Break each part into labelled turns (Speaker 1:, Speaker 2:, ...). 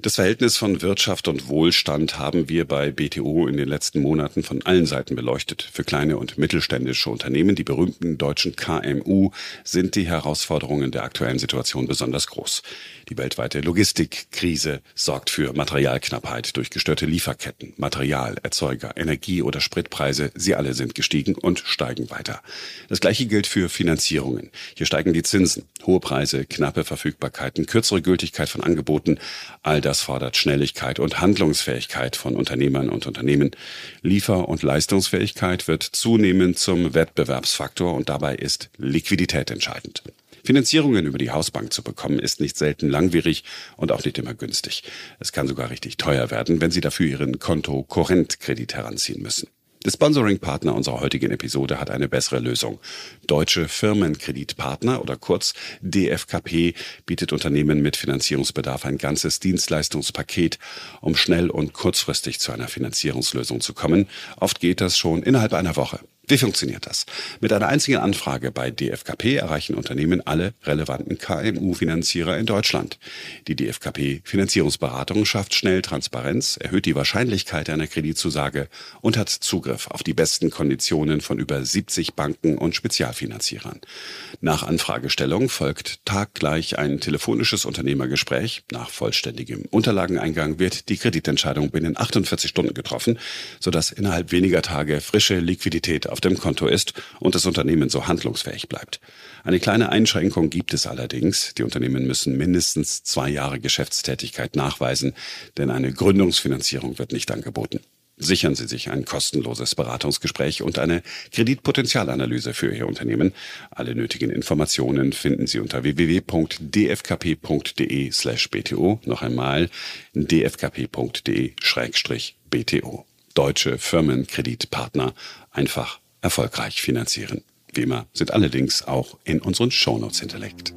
Speaker 1: Das Verhältnis von Wirtschaft und Wohlstand haben wir bei BTO in den letzten Monaten von allen Seiten beleuchtet. Für kleine und mittelständische Unternehmen, die berühmten deutschen KMU, sind die Herausforderungen der aktuellen Situation besonders groß. Die weltweite Logistikkrise sorgt für Materialknappheit durch gestörte Lieferketten, Material, Erzeuger, Energie- oder Spritpreise. Sie alle sind gestiegen und steigen weiter. Das gleiche gilt für Finanzierungen. Hier steigen die Zinsen, hohe Preise, knappe Verfügbarkeiten, kürzere Gültigkeit von Angeboten. All das fordert Schnelligkeit und Handlungsfähigkeit von Unternehmern und Unternehmen. Liefer- und Leistungsfähigkeit wird zunehmend zum Wettbewerbsfaktor und dabei ist Liquidität entscheidend. Finanzierungen über die Hausbank zu bekommen, ist nicht selten langwierig und auch nicht immer günstig. Es kann sogar richtig teuer werden, wenn Sie dafür Ihren Konto-Korrentkredit heranziehen müssen. Der Sponsoring-Partner unserer heutigen Episode hat eine bessere Lösung. Deutsche Firmenkreditpartner oder kurz DFKP bietet Unternehmen mit Finanzierungsbedarf ein ganzes Dienstleistungspaket, um schnell und kurzfristig zu einer Finanzierungslösung zu kommen. Oft geht das schon innerhalb einer Woche. Wie funktioniert das? Mit einer einzigen Anfrage bei DFKP erreichen Unternehmen alle relevanten KMU-Finanzierer in Deutschland. Die DFKP-Finanzierungsberatung schafft schnell Transparenz, erhöht die Wahrscheinlichkeit einer Kreditzusage und hat Zugriff auf die besten Konditionen von über 70 Banken und Spezialfinanzierern. Nach Anfragestellung folgt taggleich ein telefonisches Unternehmergespräch. Nach vollständigem Unterlageneingang wird die Kreditentscheidung binnen 48 Stunden getroffen, sodass innerhalb weniger Tage frische Liquidität auf dem Konto ist und das Unternehmen so handlungsfähig bleibt. Eine kleine Einschränkung gibt es allerdings. Die Unternehmen müssen mindestens zwei Jahre Geschäftstätigkeit nachweisen, denn eine Gründungsfinanzierung wird nicht angeboten. Sichern Sie sich ein kostenloses Beratungsgespräch und eine Kreditpotenzialanalyse für Ihr Unternehmen. Alle nötigen Informationen finden Sie unter www.dfkp.de/bto. Noch einmal dfkp.de/bto. Deutsche Firmenkreditpartner einfach erfolgreich finanzieren Wie immer sind alle Links auch in unseren Shownotes hinterlegt.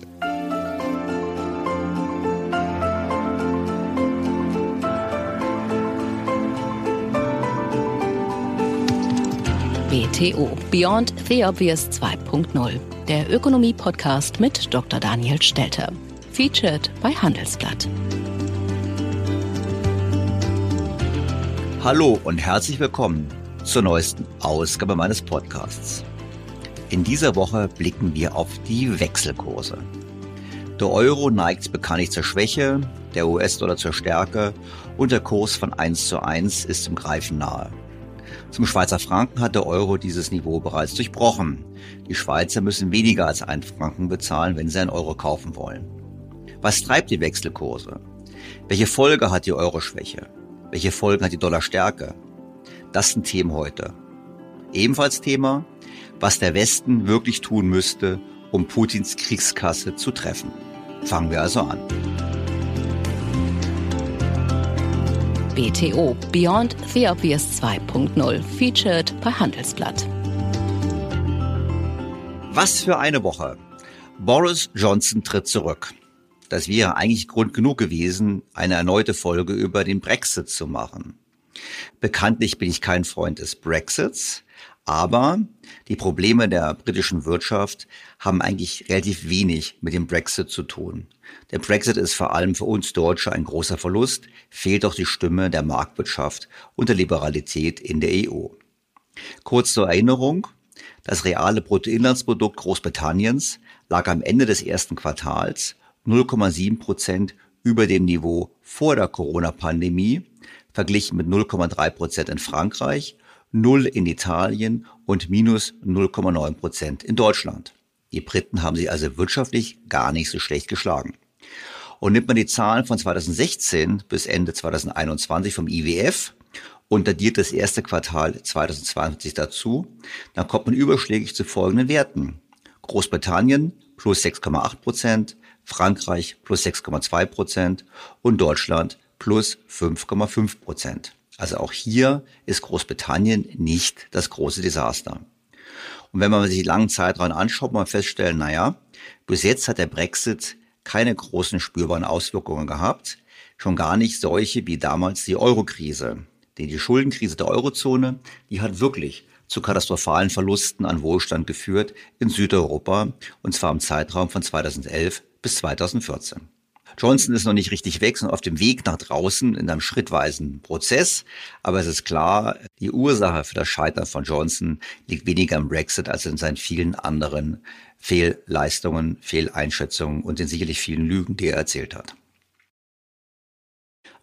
Speaker 2: BTO Beyond the Obvious 2.0, der Ökonomie-Podcast mit Dr. Daniel Stelter. Featured bei Handelsblatt.
Speaker 3: Hallo und herzlich willkommen zur neuesten Ausgabe meines Podcasts. In dieser Woche blicken wir auf die Wechselkurse. Der Euro neigt bekanntlich zur Schwäche, der US-Dollar zur Stärke und der Kurs von 1 zu 1 ist zum Greifen nahe. Zum Schweizer Franken hat der Euro dieses Niveau bereits durchbrochen. Die Schweizer müssen weniger als einen Franken bezahlen, wenn sie einen Euro kaufen wollen. Was treibt die Wechselkurse? Welche Folge hat die Euroschwäche? Welche Folgen hat die Dollarstärke? Das sind Themen heute. Ebenfalls Thema, was der Westen wirklich tun müsste, um Putins Kriegskasse zu treffen. Fangen wir also an.
Speaker 2: BTO Beyond the Obvious 2.0 featured bei Handelsblatt.
Speaker 3: Was für eine Woche. Boris Johnson tritt zurück. Das wäre eigentlich Grund genug gewesen, eine erneute Folge über den Brexit zu machen. Bekanntlich bin ich kein Freund des Brexits, aber die Probleme der britischen Wirtschaft haben eigentlich relativ wenig mit dem Brexit zu tun. Der Brexit ist vor allem für uns Deutsche ein großer Verlust, fehlt doch die Stimme der Marktwirtschaft und der Liberalität in der EU. Kurz zur Erinnerung, das reale Bruttoinlandsprodukt Großbritanniens lag am Ende des ersten Quartals 0,7 Prozent über dem Niveau vor der Corona-Pandemie, verglichen mit 0,3 Prozent in Frankreich, 0 in Italien und minus 0,9 Prozent in Deutschland. Die Briten haben sich also wirtschaftlich gar nicht so schlecht geschlagen. Und nimmt man die Zahlen von 2016 bis Ende 2021 vom IWF und addiert das erste Quartal 2020 dazu, dann kommt man überschlägig zu folgenden Werten. Großbritannien plus 6,8 Prozent, Frankreich plus 6,2 Prozent und Deutschland plus 5,5 Prozent. Also auch hier ist Großbritannien nicht das große Desaster. Und wenn man sich die langen Zeitraum anschaut, man feststellen, naja, bis jetzt hat der Brexit keine großen spürbaren Auswirkungen gehabt, schon gar nicht solche wie damals die Eurokrise. Denn die Schuldenkrise der Eurozone, die hat wirklich zu katastrophalen Verlusten an Wohlstand geführt in Südeuropa, und zwar im Zeitraum von 2011 bis 2014. Johnson ist noch nicht richtig weg, sondern auf dem Weg nach draußen in einem schrittweisen Prozess. Aber es ist klar, die Ursache für das Scheitern von Johnson liegt weniger im Brexit als in seinen vielen anderen Fehlleistungen, Fehleinschätzungen und den sicherlich vielen Lügen, die er erzählt hat.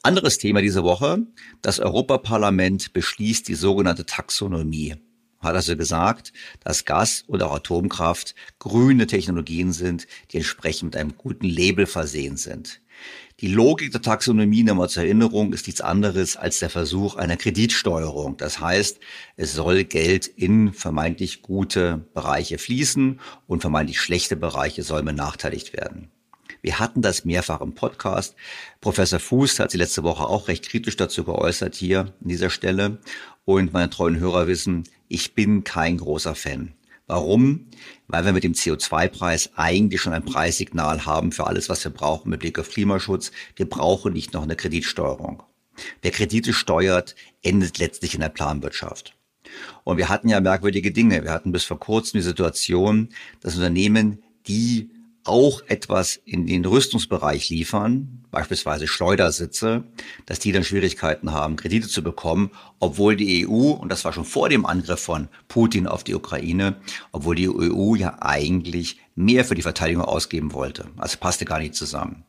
Speaker 3: Anderes Thema diese Woche. Das Europaparlament beschließt die sogenannte Taxonomie hat also gesagt, dass Gas und auch Atomkraft grüne Technologien sind, die entsprechend mit einem guten Label versehen sind. Die Logik der Taxonomie, nochmal zur Erinnerung, ist nichts anderes als der Versuch einer Kreditsteuerung. Das heißt, es soll Geld in vermeintlich gute Bereiche fließen und vermeintlich schlechte Bereiche sollen benachteiligt werden. Wir hatten das mehrfach im Podcast. Professor Fuß hat sich letzte Woche auch recht kritisch dazu geäußert hier an dieser Stelle. Und meine treuen Hörer wissen, ich bin kein großer Fan. Warum? Weil wir mit dem CO2-Preis eigentlich schon ein Preissignal haben für alles, was wir brauchen mit Blick auf Klimaschutz. Wir brauchen nicht noch eine Kreditsteuerung. Wer Kredite steuert, endet letztlich in der Planwirtschaft. Und wir hatten ja merkwürdige Dinge. Wir hatten bis vor kurzem die Situation, dass Unternehmen, die auch etwas in den Rüstungsbereich liefern, beispielsweise Schleudersitze, dass die dann Schwierigkeiten haben, Kredite zu bekommen, obwohl die EU, und das war schon vor dem Angriff von Putin auf die Ukraine, obwohl die EU ja eigentlich mehr für die Verteidigung ausgeben wollte. Also passte gar nicht zusammen.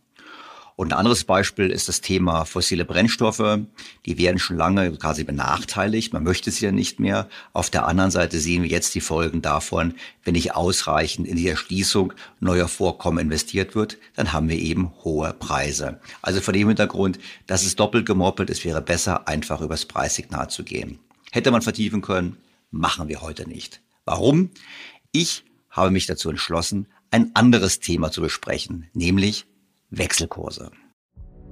Speaker 3: Und ein anderes Beispiel ist das Thema fossile Brennstoffe. Die werden schon lange quasi benachteiligt. Man möchte sie ja nicht mehr. Auf der anderen Seite sehen wir jetzt die Folgen davon. Wenn nicht ausreichend in die Erschließung neuer Vorkommen investiert wird, dann haben wir eben hohe Preise. Also vor dem Hintergrund, das ist doppelt gemoppelt. Es wäre besser, einfach übers Preissignal zu gehen. Hätte man vertiefen können, machen wir heute nicht. Warum? Ich habe mich dazu entschlossen, ein anderes Thema zu besprechen, nämlich Wechselkurse.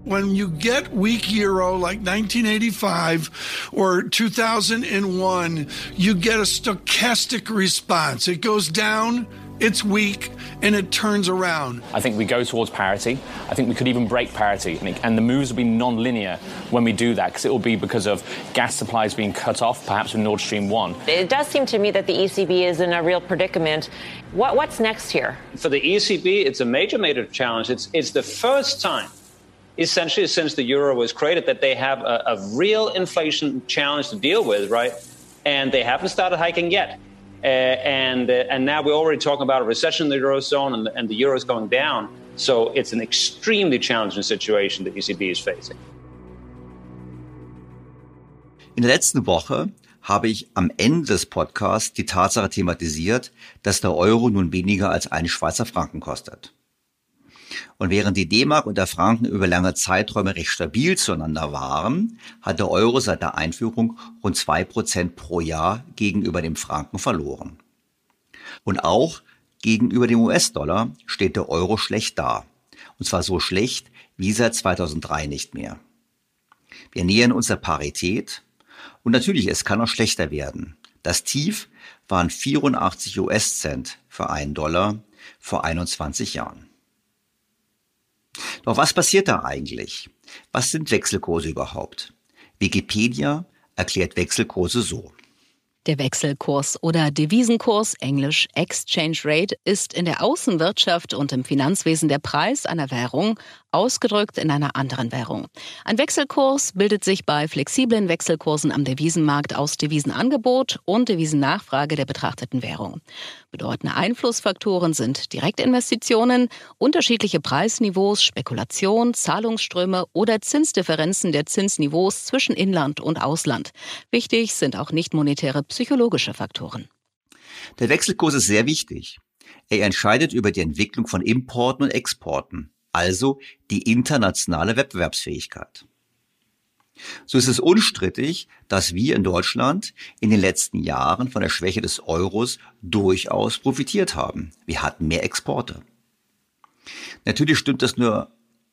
Speaker 4: When you get weak euro like 1985 or 2001, you get a stochastic response. It goes down, it's weak, and it turns around.
Speaker 5: I think we go towards parity. I think we could even break parity. And the moves will be non linear when we do that because it will be because of gas supplies being cut off, perhaps with Nord Stream 1.
Speaker 6: It does seem to me that the ECB is in a real predicament. What, what's next here?
Speaker 7: For the ECB, it's a major, major challenge. It's, it's the first time essentially since the euro was created that they have a, a, real inflation challenge to deal with, right? And they haven't started hiking yet. Uh, and uh, and now we're already talking about a recession in the eurozone, and, and the euro is going down. So it's an extremely challenging situation the ECB is facing.
Speaker 3: In der letzten Woche habe ich am Ende des Podcasts die Tatsache thematisiert, dass der Euro nun weniger als eine Schweizer Franken kostet. Und während die D-Mark und der Franken über lange Zeiträume recht stabil zueinander waren, hat der Euro seit der Einführung rund zwei Prozent pro Jahr gegenüber dem Franken verloren. Und auch gegenüber dem US-Dollar steht der Euro schlecht da. Und zwar so schlecht wie seit 2003 nicht mehr. Wir nähern uns der Parität und natürlich, es kann noch schlechter werden. Das Tief waren 84 US-Cent für einen Dollar vor 21 Jahren. Doch was passiert da eigentlich? Was sind Wechselkurse überhaupt? Wikipedia erklärt Wechselkurse so.
Speaker 2: Der Wechselkurs oder Devisenkurs, englisch Exchange Rate, ist in der Außenwirtschaft und im Finanzwesen der Preis einer Währung, ausgedrückt in einer anderen Währung. Ein Wechselkurs bildet sich bei flexiblen Wechselkursen am Devisenmarkt aus Devisenangebot und Devisennachfrage der betrachteten Währung. Bedeutende Einflussfaktoren sind Direktinvestitionen, unterschiedliche Preisniveaus, Spekulation, Zahlungsströme oder Zinsdifferenzen der Zinsniveaus zwischen Inland und Ausland. Wichtig sind auch nicht monetäre psychologische Faktoren.
Speaker 3: Der Wechselkurs ist sehr wichtig. Er entscheidet über die Entwicklung von Importen und Exporten, also die internationale Wettbewerbsfähigkeit. So ist es unstrittig, dass wir in Deutschland in den letzten Jahren von der Schwäche des Euros durchaus profitiert haben. Wir hatten mehr Exporte. Natürlich stimmt das nur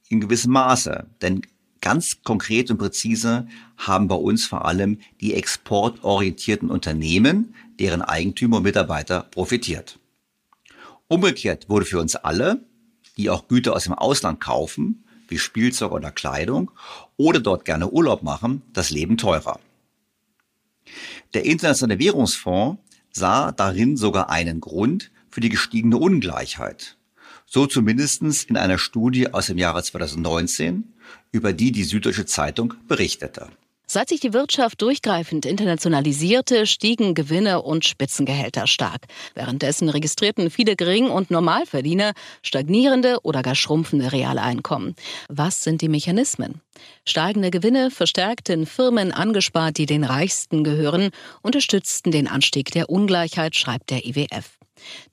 Speaker 3: in gewissem Maße, denn ganz konkret und präzise haben bei uns vor allem die exportorientierten Unternehmen, deren Eigentümer und Mitarbeiter profitiert. Umgekehrt wurde für uns alle, die auch Güter aus dem Ausland kaufen, wie Spielzeug oder Kleidung, oder dort gerne Urlaub machen, das Leben teurer. Der Internationale Währungsfonds sah darin sogar einen Grund für die gestiegene Ungleichheit. So zumindestens in einer Studie aus dem Jahre 2019, über die die Süddeutsche Zeitung berichtete.
Speaker 2: Seit sich die Wirtschaft durchgreifend internationalisierte, stiegen Gewinne und Spitzengehälter stark. Währenddessen registrierten viele Gering- und Normalverdiener stagnierende oder gar schrumpfende Realeinkommen. Was sind die Mechanismen? Steigende Gewinne verstärkten Firmen angespart, die den Reichsten gehören, unterstützten den Anstieg der Ungleichheit, schreibt der IWF.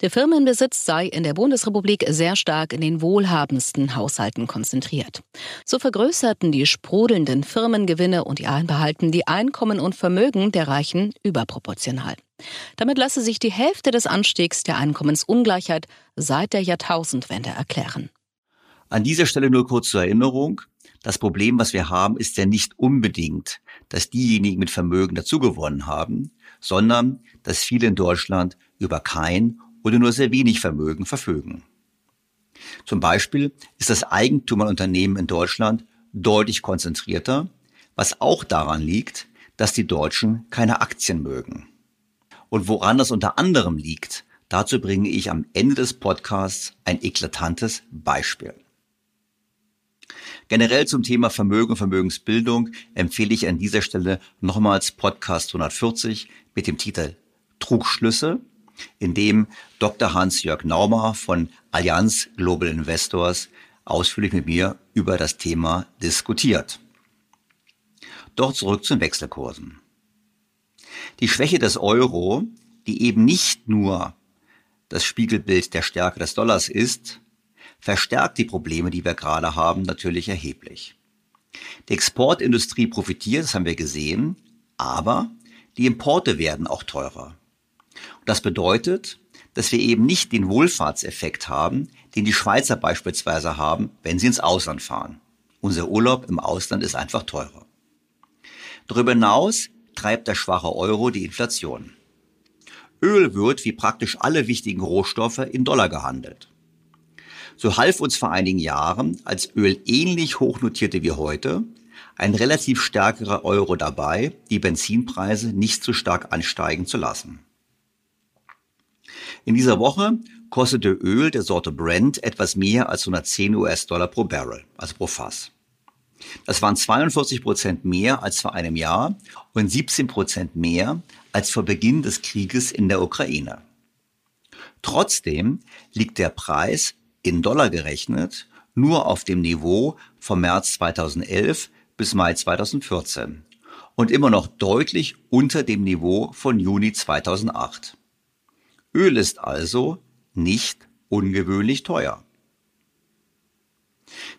Speaker 2: Der Firmenbesitz sei in der Bundesrepublik sehr stark in den wohlhabendsten Haushalten konzentriert. So vergrößerten die sprudelnden Firmengewinne und die Einbehalten die Einkommen und Vermögen der Reichen überproportional. Damit lasse sich die Hälfte des Anstiegs der Einkommensungleichheit seit der Jahrtausendwende erklären.
Speaker 3: An dieser Stelle nur kurz zur Erinnerung. Das Problem, was wir haben, ist ja nicht unbedingt, dass diejenigen mit Vermögen dazugewonnen haben, sondern dass viele in Deutschland über kein oder nur sehr wenig Vermögen verfügen. Zum Beispiel ist das Eigentum an Unternehmen in Deutschland deutlich konzentrierter, was auch daran liegt, dass die Deutschen keine Aktien mögen. Und woran das unter anderem liegt, dazu bringe ich am Ende des Podcasts ein eklatantes Beispiel. Generell zum Thema Vermögen und Vermögensbildung empfehle ich an dieser Stelle nochmals Podcast 140 mit dem Titel Trugschlüsse, in dem Dr. Hans-Jörg Naumer von Allianz Global Investors ausführlich mit mir über das Thema diskutiert. Doch zurück zu den Wechselkursen. Die Schwäche des Euro, die eben nicht nur das Spiegelbild der Stärke des Dollars ist, verstärkt die Probleme, die wir gerade haben, natürlich erheblich. Die Exportindustrie profitiert, das haben wir gesehen, aber die Importe werden auch teurer. Das bedeutet, dass wir eben nicht den Wohlfahrtseffekt haben, den die Schweizer beispielsweise haben, wenn sie ins Ausland fahren. Unser Urlaub im Ausland ist einfach teurer. Darüber hinaus treibt der schwache Euro die Inflation. Öl wird, wie praktisch alle wichtigen Rohstoffe, in Dollar gehandelt. So half uns vor einigen Jahren, als Öl ähnlich hoch notierte wie heute, ein relativ stärkerer Euro dabei, die Benzinpreise nicht so stark ansteigen zu lassen. In dieser Woche kostete Öl der Sorte Brent etwas mehr als 110 US-Dollar pro Barrel, also pro Fass. Das waren 42 Prozent mehr als vor einem Jahr und 17 Prozent mehr als vor Beginn des Krieges in der Ukraine. Trotzdem liegt der Preis in Dollar gerechnet nur auf dem Niveau vom März 2011 bis Mai 2014 und immer noch deutlich unter dem Niveau von Juni 2008. Öl ist also nicht ungewöhnlich teuer.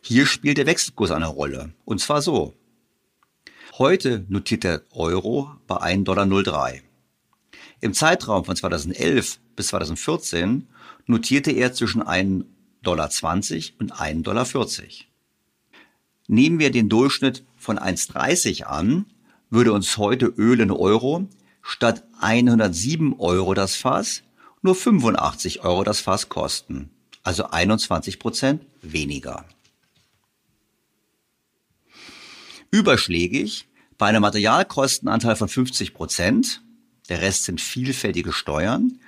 Speaker 3: Hier spielt der Wechselkurs eine Rolle, und zwar so. Heute notiert der Euro bei 1,03 Dollar. Im Zeitraum von 2011 bis 2014 notierte er zwischen 1,20 Dollar und 1,40 Dollar. Nehmen wir den Durchschnitt von 1,30 an, würde uns heute Öl in Euro statt 107 Euro das Fass nur 85 Euro das Fass kosten, also 21 Prozent weniger. Überschlägig bei einem Materialkostenanteil von 50 Prozent, der Rest sind vielfältige Steuern,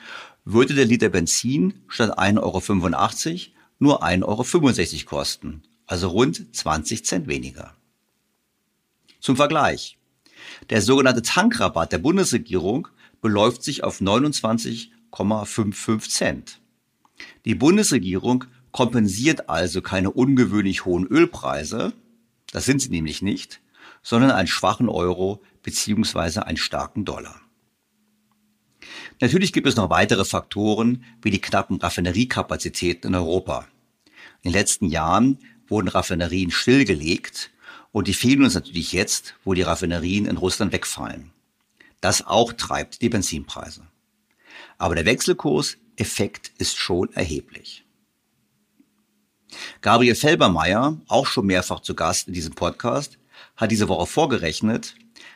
Speaker 3: würde der Liter Benzin statt 1,85 Euro nur 1,65 Euro kosten, also rund 20 Cent weniger. Zum Vergleich. Der sogenannte Tankrabatt der Bundesregierung beläuft sich auf 29,55 Cent. Die Bundesregierung kompensiert also keine ungewöhnlich hohen Ölpreise, das sind sie nämlich nicht, sondern einen schwachen Euro bzw. einen starken Dollar. Natürlich gibt es noch weitere Faktoren wie die knappen Raffineriekapazitäten in Europa. In den letzten Jahren wurden Raffinerien stillgelegt und die fehlen uns natürlich jetzt, wo die Raffinerien in Russland wegfallen. Das auch treibt die Benzinpreise. Aber der Wechselkurseffekt ist schon erheblich. Gabriel Felbermeier, auch schon mehrfach zu Gast in diesem Podcast, hat diese Woche vorgerechnet,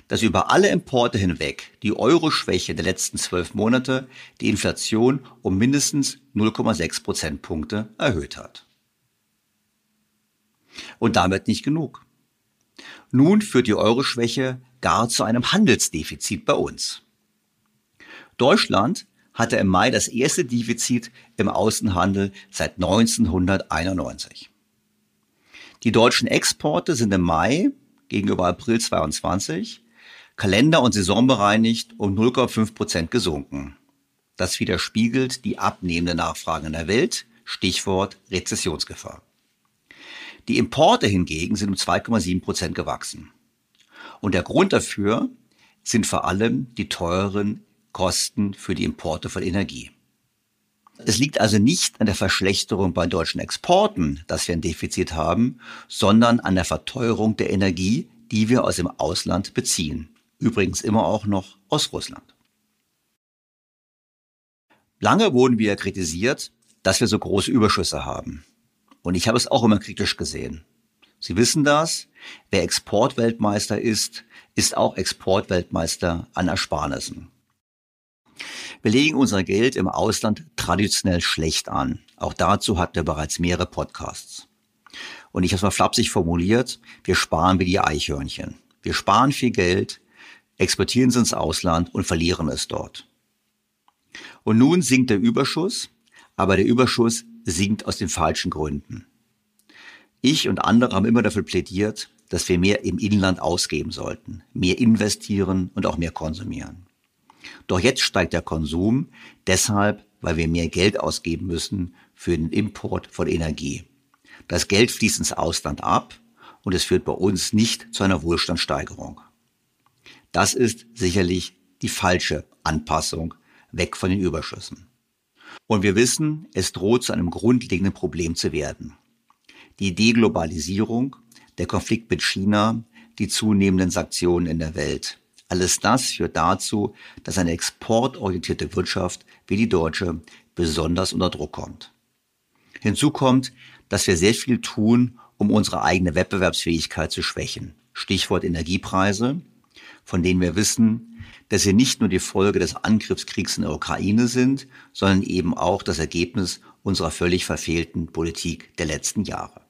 Speaker 3: dass über alle Importe hinweg die Euro-Schwäche der letzten zwölf Monate die Inflation um mindestens 0,6 Prozentpunkte erhöht hat. Und damit nicht genug. Nun führt die Euro-Schwäche gar zu einem Handelsdefizit bei uns. Deutschland hatte im Mai das erste Defizit im Außenhandel seit 1991. Die deutschen Exporte sind im Mai gegenüber April 22 Kalender- und saisonbereinigt um 0,5 Prozent gesunken. Das widerspiegelt die abnehmende Nachfrage in der Welt, Stichwort Rezessionsgefahr. Die Importe hingegen sind um 2,7 Prozent gewachsen. Und der Grund dafür sind vor allem die teuren Kosten für die Importe von Energie. Es liegt also nicht an der Verschlechterung bei deutschen Exporten, dass wir ein Defizit haben, sondern an der Verteuerung der Energie, die wir aus dem Ausland beziehen. Übrigens immer auch noch aus Russland. Lange wurden wir kritisiert, dass wir so große Überschüsse haben. Und ich habe es auch immer kritisch gesehen. Sie wissen das. Wer Exportweltmeister ist, ist auch Exportweltmeister an Ersparnissen. Wir legen unser Geld im Ausland traditionell schlecht an. Auch dazu hatten wir bereits mehrere Podcasts. Und ich habe es mal flapsig formuliert, wir sparen wie die Eichhörnchen. Wir sparen viel Geld, exportieren es ins Ausland und verlieren es dort. Und nun sinkt der Überschuss, aber der Überschuss sinkt aus den falschen Gründen. Ich und andere haben immer dafür plädiert, dass wir mehr im Inland ausgeben sollten, mehr investieren und auch mehr konsumieren. Doch jetzt steigt der Konsum deshalb, weil wir mehr Geld ausgeben müssen für den Import von Energie. Das Geld fließt ins Ausland ab und es führt bei uns nicht zu einer Wohlstandssteigerung. Das ist sicherlich die falsche Anpassung weg von den Überschüssen. Und wir wissen, es droht zu einem grundlegenden Problem zu werden. Die Deglobalisierung, der Konflikt mit China, die zunehmenden Sanktionen in der Welt. Alles das führt dazu, dass eine exportorientierte Wirtschaft wie die deutsche besonders unter Druck kommt. Hinzu kommt, dass wir sehr viel tun, um unsere eigene Wettbewerbsfähigkeit zu schwächen. Stichwort Energiepreise, von denen wir wissen, dass sie nicht nur die Folge des Angriffskriegs in der Ukraine sind, sondern eben auch das Ergebnis unserer völlig verfehlten Politik der letzten Jahre.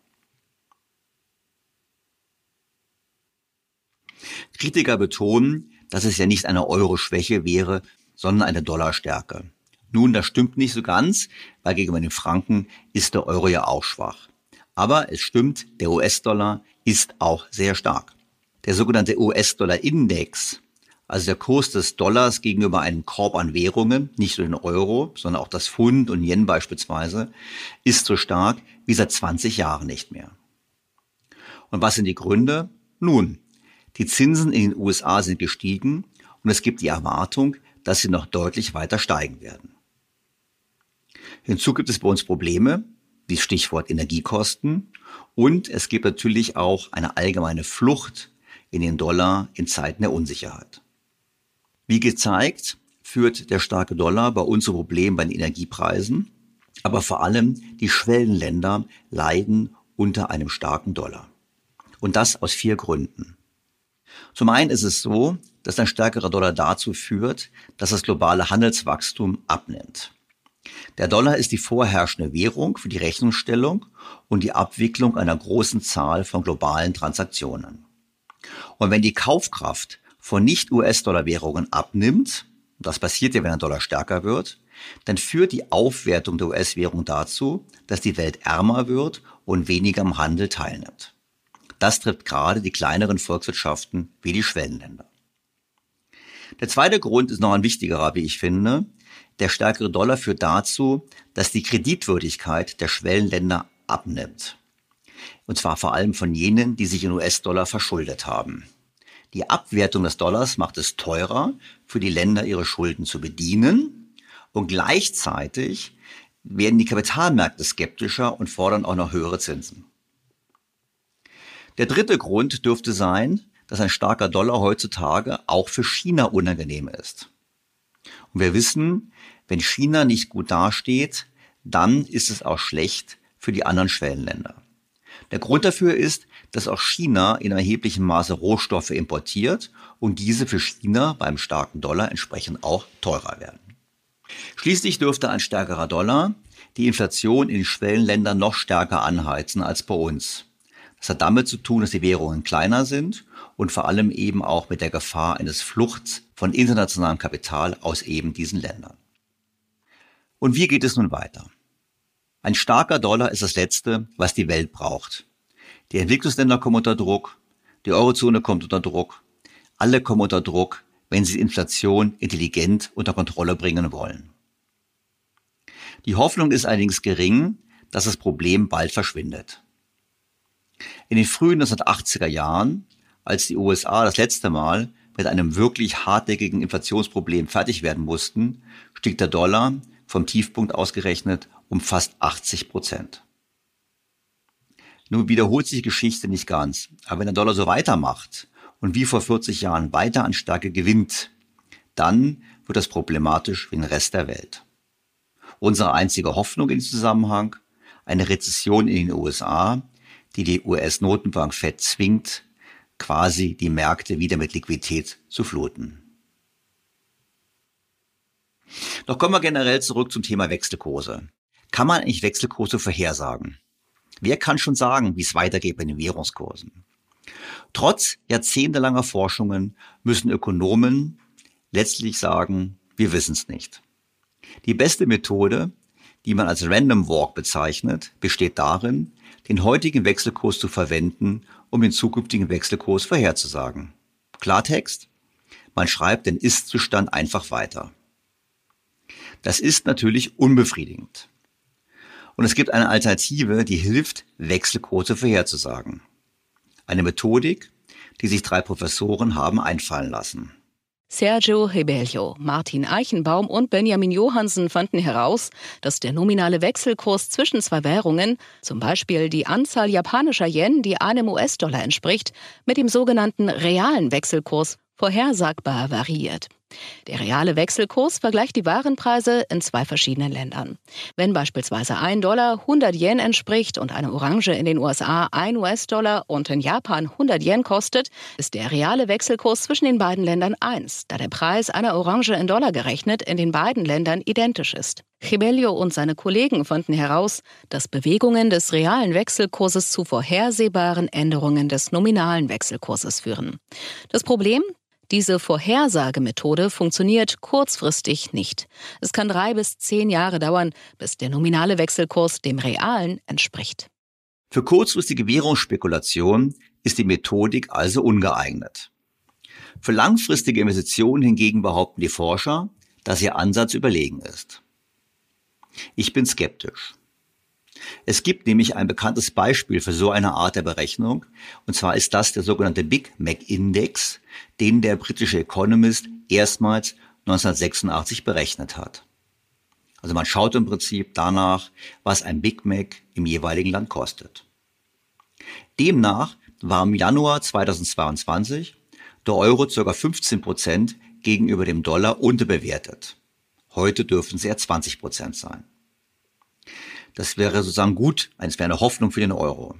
Speaker 3: Kritiker betonen, dass es ja nicht eine Euro-Schwäche wäre, sondern eine Dollarstärke. Nun, das stimmt nicht so ganz, weil gegenüber den Franken ist der Euro ja auch schwach. Aber es stimmt, der US-Dollar ist auch sehr stark. Der sogenannte US-Dollar-Index, also der Kurs des Dollars gegenüber einem Korb an Währungen, nicht nur den Euro, sondern auch das Pfund und Yen beispielsweise, ist so stark wie seit 20 Jahren nicht mehr. Und was sind die Gründe? Nun, die Zinsen in den USA sind gestiegen und es gibt die Erwartung, dass sie noch deutlich weiter steigen werden. Hinzu gibt es bei uns Probleme, wie Stichwort Energiekosten, und es gibt natürlich auch eine allgemeine Flucht in den Dollar in Zeiten der Unsicherheit. Wie gezeigt, führt der starke Dollar bei uns zu Problemen bei den Energiepreisen, aber vor allem die Schwellenländer leiden unter einem starken Dollar. Und das aus vier Gründen. Zum einen ist es so, dass ein stärkerer Dollar dazu führt, dass das globale Handelswachstum abnimmt. Der Dollar ist die vorherrschende Währung für die Rechnungsstellung und die Abwicklung einer großen Zahl von globalen Transaktionen. Und wenn die Kaufkraft von Nicht-US-Dollar-Währungen abnimmt, das passiert ja, wenn der Dollar stärker wird, dann führt die Aufwertung der US-Währung dazu, dass die Welt ärmer wird und weniger am Handel teilnimmt. Das trifft gerade die kleineren Volkswirtschaften wie die Schwellenländer. Der zweite Grund ist noch ein wichtigerer, wie ich finde. Der stärkere Dollar führt dazu, dass die Kreditwürdigkeit der Schwellenländer abnimmt. Und zwar vor allem von jenen, die sich in US-Dollar verschuldet haben. Die Abwertung des Dollars macht es teurer, für die Länder ihre Schulden zu bedienen. Und gleichzeitig werden die Kapitalmärkte skeptischer und fordern auch noch höhere Zinsen. Der dritte Grund dürfte sein, dass ein starker Dollar heutzutage auch für China unangenehm ist. Und wir wissen, wenn China nicht gut dasteht, dann ist es auch schlecht für die anderen Schwellenländer. Der Grund dafür ist, dass auch China in erheblichem Maße Rohstoffe importiert und diese für China beim starken Dollar entsprechend auch teurer werden. Schließlich dürfte ein stärkerer Dollar die Inflation in Schwellenländern noch stärker anheizen als bei uns. Das hat damit zu tun, dass die Währungen kleiner sind und vor allem eben auch mit der Gefahr eines Fluchts von internationalem Kapital aus eben diesen Ländern. Und wie geht es nun weiter? Ein starker Dollar ist das Letzte, was die Welt braucht. Die Entwicklungsländer kommen unter Druck, die Eurozone kommt unter Druck, alle kommen unter Druck, wenn sie Inflation intelligent unter Kontrolle bringen wollen. Die Hoffnung ist allerdings gering, dass das Problem bald verschwindet. In den frühen 1980er Jahren, als die USA das letzte Mal mit einem wirklich hartnäckigen Inflationsproblem fertig werden mussten, stieg der Dollar vom Tiefpunkt ausgerechnet um fast 80 Prozent. Nun wiederholt sich die Geschichte nicht ganz, aber wenn der Dollar so weitermacht und wie vor 40 Jahren weiter an Stärke gewinnt, dann wird das problematisch für den Rest der Welt. Unsere einzige Hoffnung in diesem Zusammenhang, eine Rezession in den USA, die die US-Notenbank Fed zwingt, quasi die Märkte wieder mit Liquidität zu fluten. Doch kommen wir generell zurück zum Thema Wechselkurse. Kann man eigentlich Wechselkurse vorhersagen? Wer kann schon sagen, wie es weitergeht bei den Währungskursen? Trotz jahrzehntelanger Forschungen müssen Ökonomen letztlich sagen, wir wissen es nicht. Die beste Methode, die man als Random Walk bezeichnet, besteht darin, den heutigen Wechselkurs zu verwenden, um den zukünftigen Wechselkurs vorherzusagen. Klartext? Man schreibt den Ist-Zustand einfach weiter. Das ist natürlich unbefriedigend. Und es gibt eine Alternative, die hilft, Wechselkurse vorherzusagen. Eine Methodik, die sich drei Professoren haben einfallen lassen.
Speaker 2: Sergio Rebello, Martin Eichenbaum und Benjamin Johansen fanden heraus, dass der nominale Wechselkurs zwischen zwei Währungen, zum Beispiel die Anzahl japanischer Yen, die einem US-Dollar entspricht, mit dem sogenannten realen Wechselkurs vorhersagbar variiert. Der reale Wechselkurs vergleicht die Warenpreise in zwei verschiedenen Ländern. Wenn beispielsweise ein Dollar 100 Yen entspricht und eine Orange in den USA 1 US-Dollar und in Japan 100 Yen kostet, ist der reale Wechselkurs zwischen den beiden Ländern 1, da der Preis einer Orange in Dollar gerechnet in den beiden Ländern identisch ist. Chibelio und seine Kollegen fanden heraus, dass Bewegungen des realen Wechselkurses zu vorhersehbaren Änderungen des nominalen Wechselkurses führen. Das Problem? Diese Vorhersagemethode funktioniert kurzfristig nicht. Es kann drei bis zehn Jahre dauern, bis der nominale Wechselkurs dem realen entspricht.
Speaker 3: Für kurzfristige Währungsspekulation ist die Methodik also ungeeignet. Für langfristige Investitionen hingegen behaupten die Forscher, dass ihr Ansatz überlegen ist. Ich bin skeptisch. Es gibt nämlich ein bekanntes Beispiel für so eine Art der Berechnung, und zwar ist das der sogenannte Big Mac Index, den der britische Economist erstmals 1986 berechnet hat. Also man schaut im Prinzip danach, was ein Big Mac im jeweiligen Land kostet. Demnach war im Januar 2022 der Euro ca. 15 Prozent gegenüber dem Dollar unterbewertet. Heute dürfen es eher 20 Prozent sein. Das wäre sozusagen gut, es wäre eine Hoffnung für den Euro.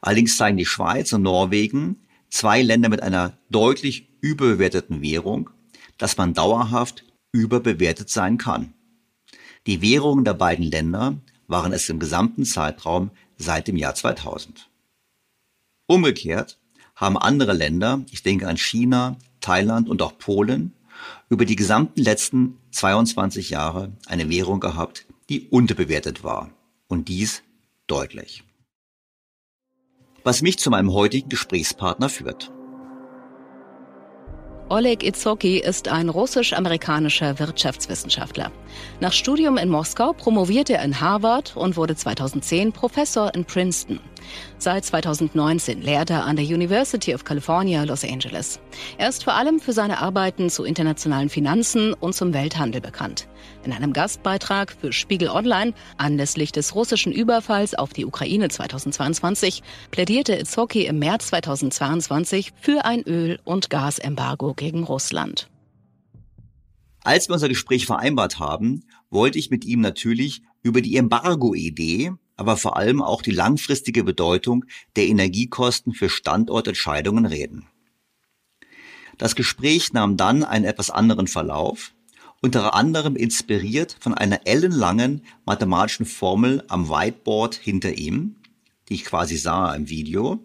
Speaker 3: Allerdings zeigen die Schweiz und Norwegen, zwei Länder mit einer deutlich überbewerteten Währung, dass man dauerhaft überbewertet sein kann. Die Währungen der beiden Länder waren es im gesamten Zeitraum seit dem Jahr 2000. Umgekehrt haben andere Länder, ich denke an China, Thailand und auch Polen, über die gesamten letzten 22 Jahre eine Währung gehabt, die unterbewertet war. Und dies deutlich. Was mich zu meinem heutigen Gesprächspartner führt.
Speaker 2: Oleg Itsoki ist ein russisch-amerikanischer Wirtschaftswissenschaftler. Nach Studium in Moskau promovierte er in Harvard und wurde 2010 Professor in Princeton. Seit 2019 lehrt er an der University of California, Los Angeles. Er ist vor allem für seine Arbeiten zu internationalen Finanzen und zum Welthandel bekannt. In einem Gastbeitrag für Spiegel Online anlässlich des russischen Überfalls auf die Ukraine 2022 plädierte Itzoki im März 2022 für ein Öl- und Gasembargo gegen Russland.
Speaker 3: Als wir unser Gespräch vereinbart haben, wollte ich mit ihm natürlich über die Embargo-Idee aber vor allem auch die langfristige Bedeutung der Energiekosten für Standortentscheidungen reden. Das Gespräch nahm dann einen etwas anderen Verlauf, unter anderem inspiriert von einer ellenlangen mathematischen Formel am Whiteboard hinter ihm, die ich quasi sah im Video,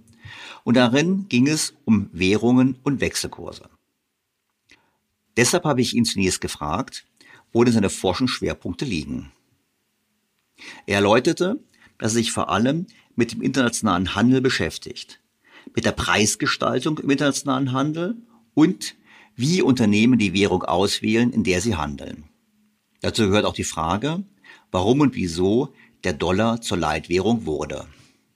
Speaker 3: und darin ging es um Währungen und Wechselkurse. Deshalb habe ich ihn zunächst gefragt, wo denn seine Forschungsschwerpunkte liegen. Er erläuterte, dass er sich vor allem mit dem internationalen Handel beschäftigt, mit der Preisgestaltung im internationalen Handel und wie Unternehmen die Währung auswählen, in der sie handeln. Dazu gehört auch die Frage, warum und wieso der Dollar zur Leitwährung wurde.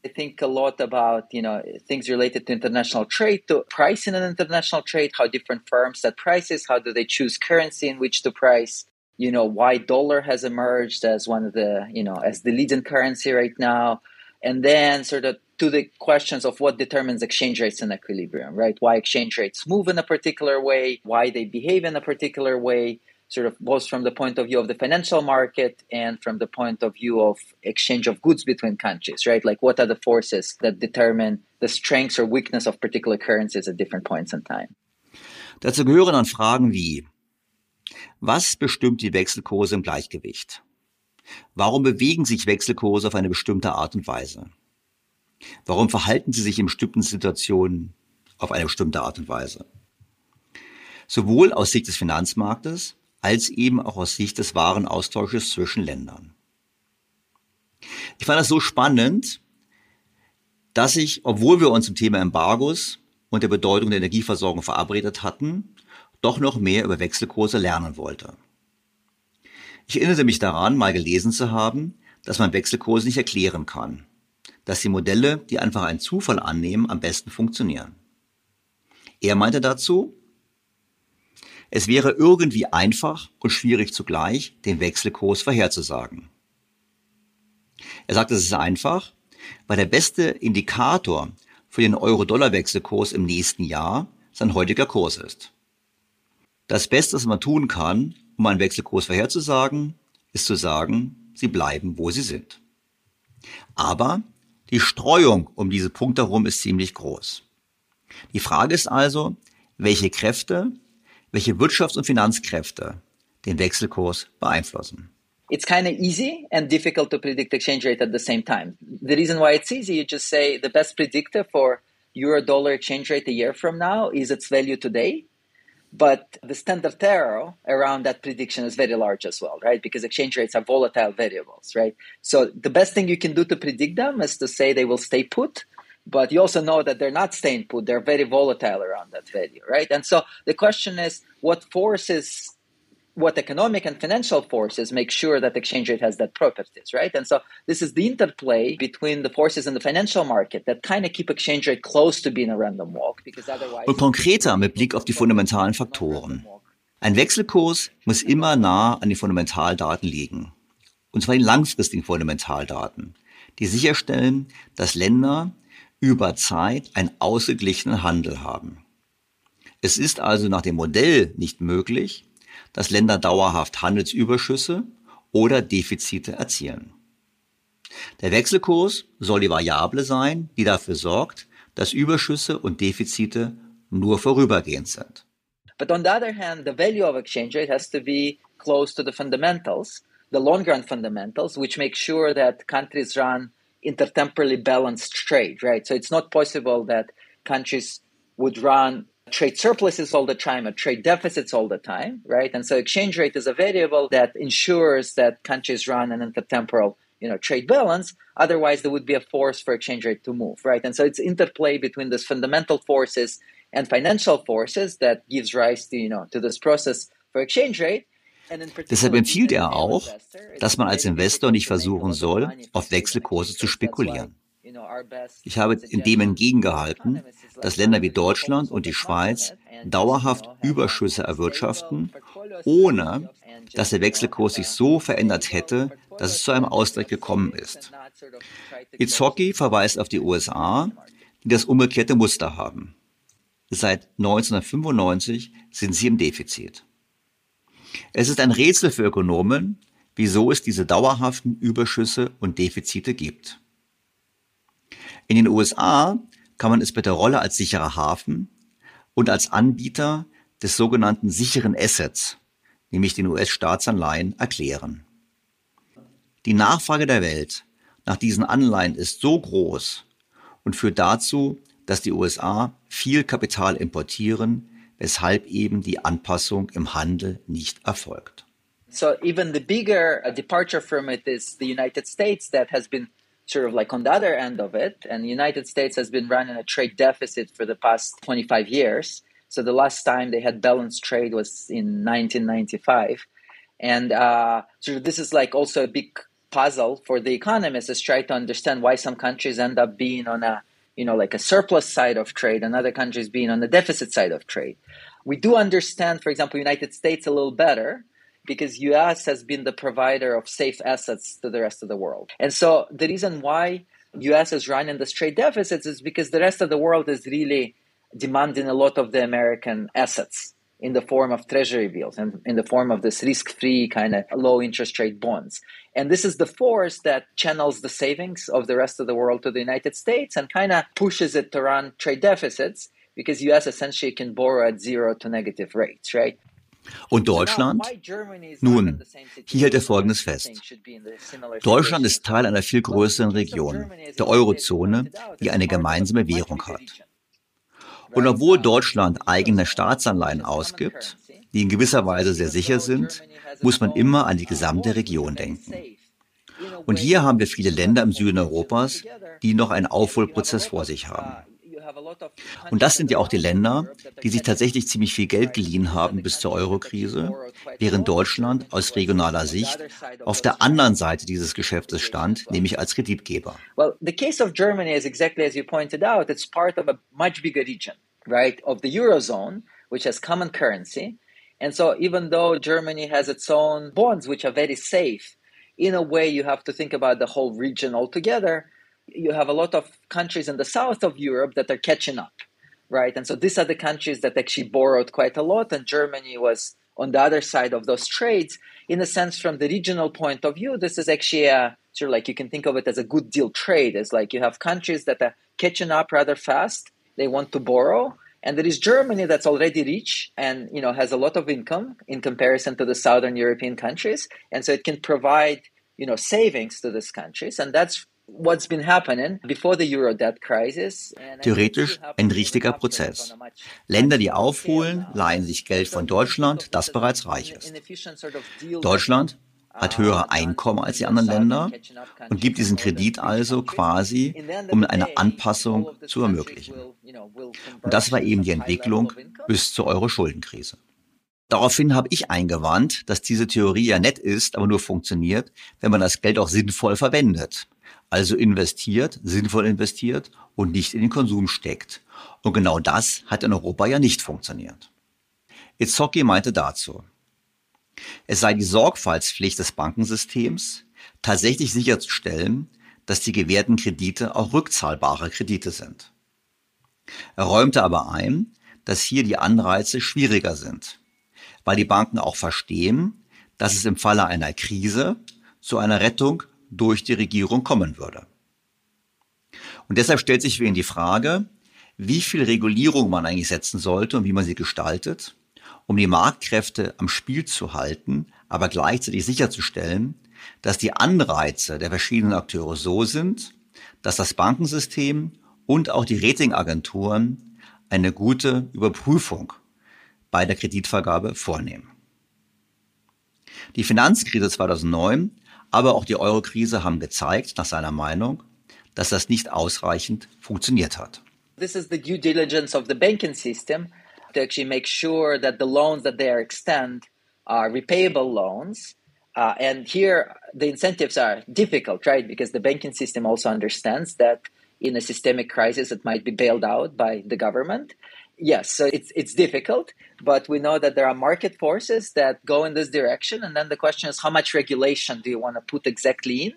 Speaker 8: I think a lot about you know things related to international trade, to pricing an international trade, how different firms set prices, how do they choose currency in which to price, you know why dollar has emerged as one of the you know as the leading currency right now. And then sort of to the questions of what determines exchange rates in equilibrium right? Why exchange rates move in a particular way why they behave in a particular way sort of both from the point of view of the financial market and from the point of view of exchange of goods between countries right? Like what are the forces that determine the strengths or weakness of particular currencies at different points in time?
Speaker 3: Dazu gehören dann Fragen wie Was bestimmt die Wechselkurse im Gleichgewicht? Warum bewegen sich Wechselkurse auf eine bestimmte Art und Weise? Warum verhalten sie sich in bestimmten Situationen auf eine bestimmte Art und Weise? Sowohl aus Sicht des Finanzmarktes als eben auch aus Sicht des Warenaustausches zwischen Ländern. Ich fand das so spannend, dass ich, obwohl wir uns zum Thema Embargos und der Bedeutung der Energieversorgung verabredet hatten, doch noch mehr über Wechselkurse lernen wollte. Ich erinnerte mich daran, mal gelesen zu haben, dass man Wechselkurse nicht erklären kann, dass die Modelle, die einfach einen Zufall annehmen, am besten funktionieren. Er meinte dazu, es wäre irgendwie einfach und schwierig zugleich, den Wechselkurs vorherzusagen. Er sagt, es ist einfach, weil der beste Indikator für den Euro-Dollar-Wechselkurs im nächsten Jahr sein heutiger Kurs ist. Das Beste, was man tun kann, um einen Wechselkurs vorherzusagen, ist zu sagen, sie bleiben, wo sie sind. Aber die Streuung um diese Punkte herum ist ziemlich groß. Die Frage ist also, welche Kräfte, welche Wirtschafts- und Finanzkräfte den Wechselkurs beeinflussen.
Speaker 8: It's kind of easy and difficult to predict exchange rate at the same time. The reason why it's easy, you just say the best predictor for euro dollar exchange rate a year from now is its value today. But the standard error around that prediction is very large as well, right? Because exchange rates are volatile variables, right? So the best thing you can do to predict them is to say they will stay put. But you also know that they're not staying put. They're very volatile around that value, right? And so the question is what forces what economic and financial forces make sure that exchange rate has that properties, right? And so this is the interplay between the forces in the financial market that kind of keep exchange rate close to being a random walk because otherwise
Speaker 3: Und konkreter mit Blick auf die fundamentalen Faktoren. Ein Wechselkurs muss immer nah an den Fundamentaldaten liegen. Und zwar den langfristigen Fundamentaldaten, die sicherstellen, dass Länder über Zeit einen ausgeglichenen Handel haben. Es ist also nach dem Modell nicht möglich, dass Länder dauerhaft Handelsüberschüsse oder Defizite erzielen. Der Wechselkurs soll die Variable sein, die dafür sorgt, dass Überschüsse und Defizite nur vorübergehend sind.
Speaker 8: But on the other hand, the value of exchange rate has to be close to the fundamentals, the long run fundamentals, which make sure that countries run intertemporally balanced trade, right? So it's not possible that countries would run trade surpluses all the time or trade deficits all the time, right? And so exchange rate is a variable that ensures that countries run an intertemporal you know trade balance otherwise there would be a force for exchange rate to move right and so it's interplay between these fundamental forces and financial forces that gives rise to you know to this process for exchange rate
Speaker 3: Deshalb empfiehlt er auch, dass man als Investor nicht versuchen soll, auf Wechselkurse zu spekulieren. Ich habe dem entgegengehalten, dass Länder wie Deutschland und die Schweiz dauerhaft Überschüsse erwirtschaften, ohne dass der Wechselkurs sich so verändert hätte, dass es zu einem Ausgleich gekommen ist. Izocki verweist auf die USA, die das umgekehrte Muster haben. Seit 1995 sind sie im Defizit. Es ist ein Rätsel für Ökonomen, wieso es diese dauerhaften Überschüsse und Defizite gibt. In den USA kann man es mit der Rolle als sicherer Hafen und als Anbieter des sogenannten sicheren Assets, nämlich den US-Staatsanleihen, erklären. Die Nachfrage der Welt nach diesen Anleihen ist so groß und führt dazu, dass die USA viel Kapital importieren, weshalb eben die Anpassung im Handel nicht erfolgt.
Speaker 8: So even the bigger departure from it is the United States that has been sort of like on the other end of it. And the United States has been running a trade deficit for the past 25 years. So the last time they had balanced trade was in 1995. And uh, so this is like also a big puzzle for the economists is try to understand why some countries end up being on a you know like a surplus side of trade and other countries being on the deficit side of trade. We do understand, for example, United States a little better because US has been the provider of safe assets to the rest of the world. And so the reason why US is running this trade deficits is because the rest of the world is really demanding a lot of the American assets in the form of treasury bills and in the form of this risk-free kind of low interest rate bonds. And this is the force that channels the savings of the rest of the world to the United States and kind of pushes it to run trade deficits because US essentially can borrow at zero to negative rates, right?
Speaker 3: Und Deutschland? Nun, hier hält er Folgendes fest. Deutschland ist Teil einer viel größeren Region, der Eurozone, die eine gemeinsame Währung hat. Und obwohl Deutschland eigene Staatsanleihen ausgibt, die in gewisser Weise sehr sicher sind, muss man immer an die gesamte Region denken. Und hier haben wir viele Länder im Süden Europas, die noch einen Aufholprozess vor sich haben. Und das sind ja auch die Länder, die sich tatsächlich ziemlich viel Geld geliehen haben bis zur Eurokrise, während Deutschland aus regionaler Sicht auf der anderen Seite dieses Geschäftes stand, nämlich als Kreditgeber.
Speaker 8: Well, the case of Germany is exactly as you pointed out, it's part of a much bigger region, right, of the Eurozone, which has common currency. And so even though Germany has its own bonds, which are very safe, in a way you have to think about the whole region altogether. You have a lot of countries in the south of Europe that are catching up. right? And so these are the countries that actually borrowed quite a lot, and Germany was on the other side of those trades. In a sense, from the regional point of view, this is actually a sort of like you can think of it as a good deal trade. It's like you have countries that are catching up rather fast, they want to borrow. And there is Germany that's already rich and you know has a lot of income in comparison to the southern European countries, and so it can provide you know savings to these countries, and that's
Speaker 3: Theoretisch ein richtiger Prozess. Länder, die aufholen, leihen sich Geld von Deutschland, das bereits reich ist. Deutschland hat höhere Einkommen als die anderen Länder und gibt diesen Kredit also quasi, um eine Anpassung zu ermöglichen. Und das war eben die Entwicklung bis zur Euro-Schuldenkrise. Daraufhin habe ich eingewandt, dass diese Theorie ja nett ist, aber nur funktioniert, wenn man das Geld auch sinnvoll verwendet. Also investiert, sinnvoll investiert und nicht in den Konsum steckt. Und genau das hat in Europa ja nicht funktioniert. Itzhocki meinte dazu, es sei die Sorgfaltspflicht des Bankensystems, tatsächlich sicherzustellen, dass die gewährten Kredite auch rückzahlbare Kredite sind. Er räumte aber ein, dass hier die Anreize schwieriger sind, weil die Banken auch verstehen, dass es im Falle einer Krise zu einer Rettung durch die Regierung kommen würde. Und deshalb stellt sich für ihn die Frage, wie viel Regulierung man eigentlich setzen sollte und wie man sie gestaltet, um die Marktkräfte am Spiel zu halten, aber gleichzeitig sicherzustellen, dass die Anreize der verschiedenen Akteure so sind, dass das Bankensystem und auch die Ratingagenturen eine gute Überprüfung bei der Kreditvergabe vornehmen. Die Finanzkrise 2009, aber auch die Eurokrise haben gezeigt, nach seiner Meinung, dass das nicht ausreichend funktioniert hat.
Speaker 8: This is the due diligence of the banking system to actually make sure that the loans that they extend are repayable loans. Uh, and here the incentives are difficult, right? Because the banking system also understands that in a systemic crisis it might be bailed out by the government. Yes, so it's it's difficult, but we know that there are market forces that go in this direction, and then the question is how much regulation do you want to put exactly in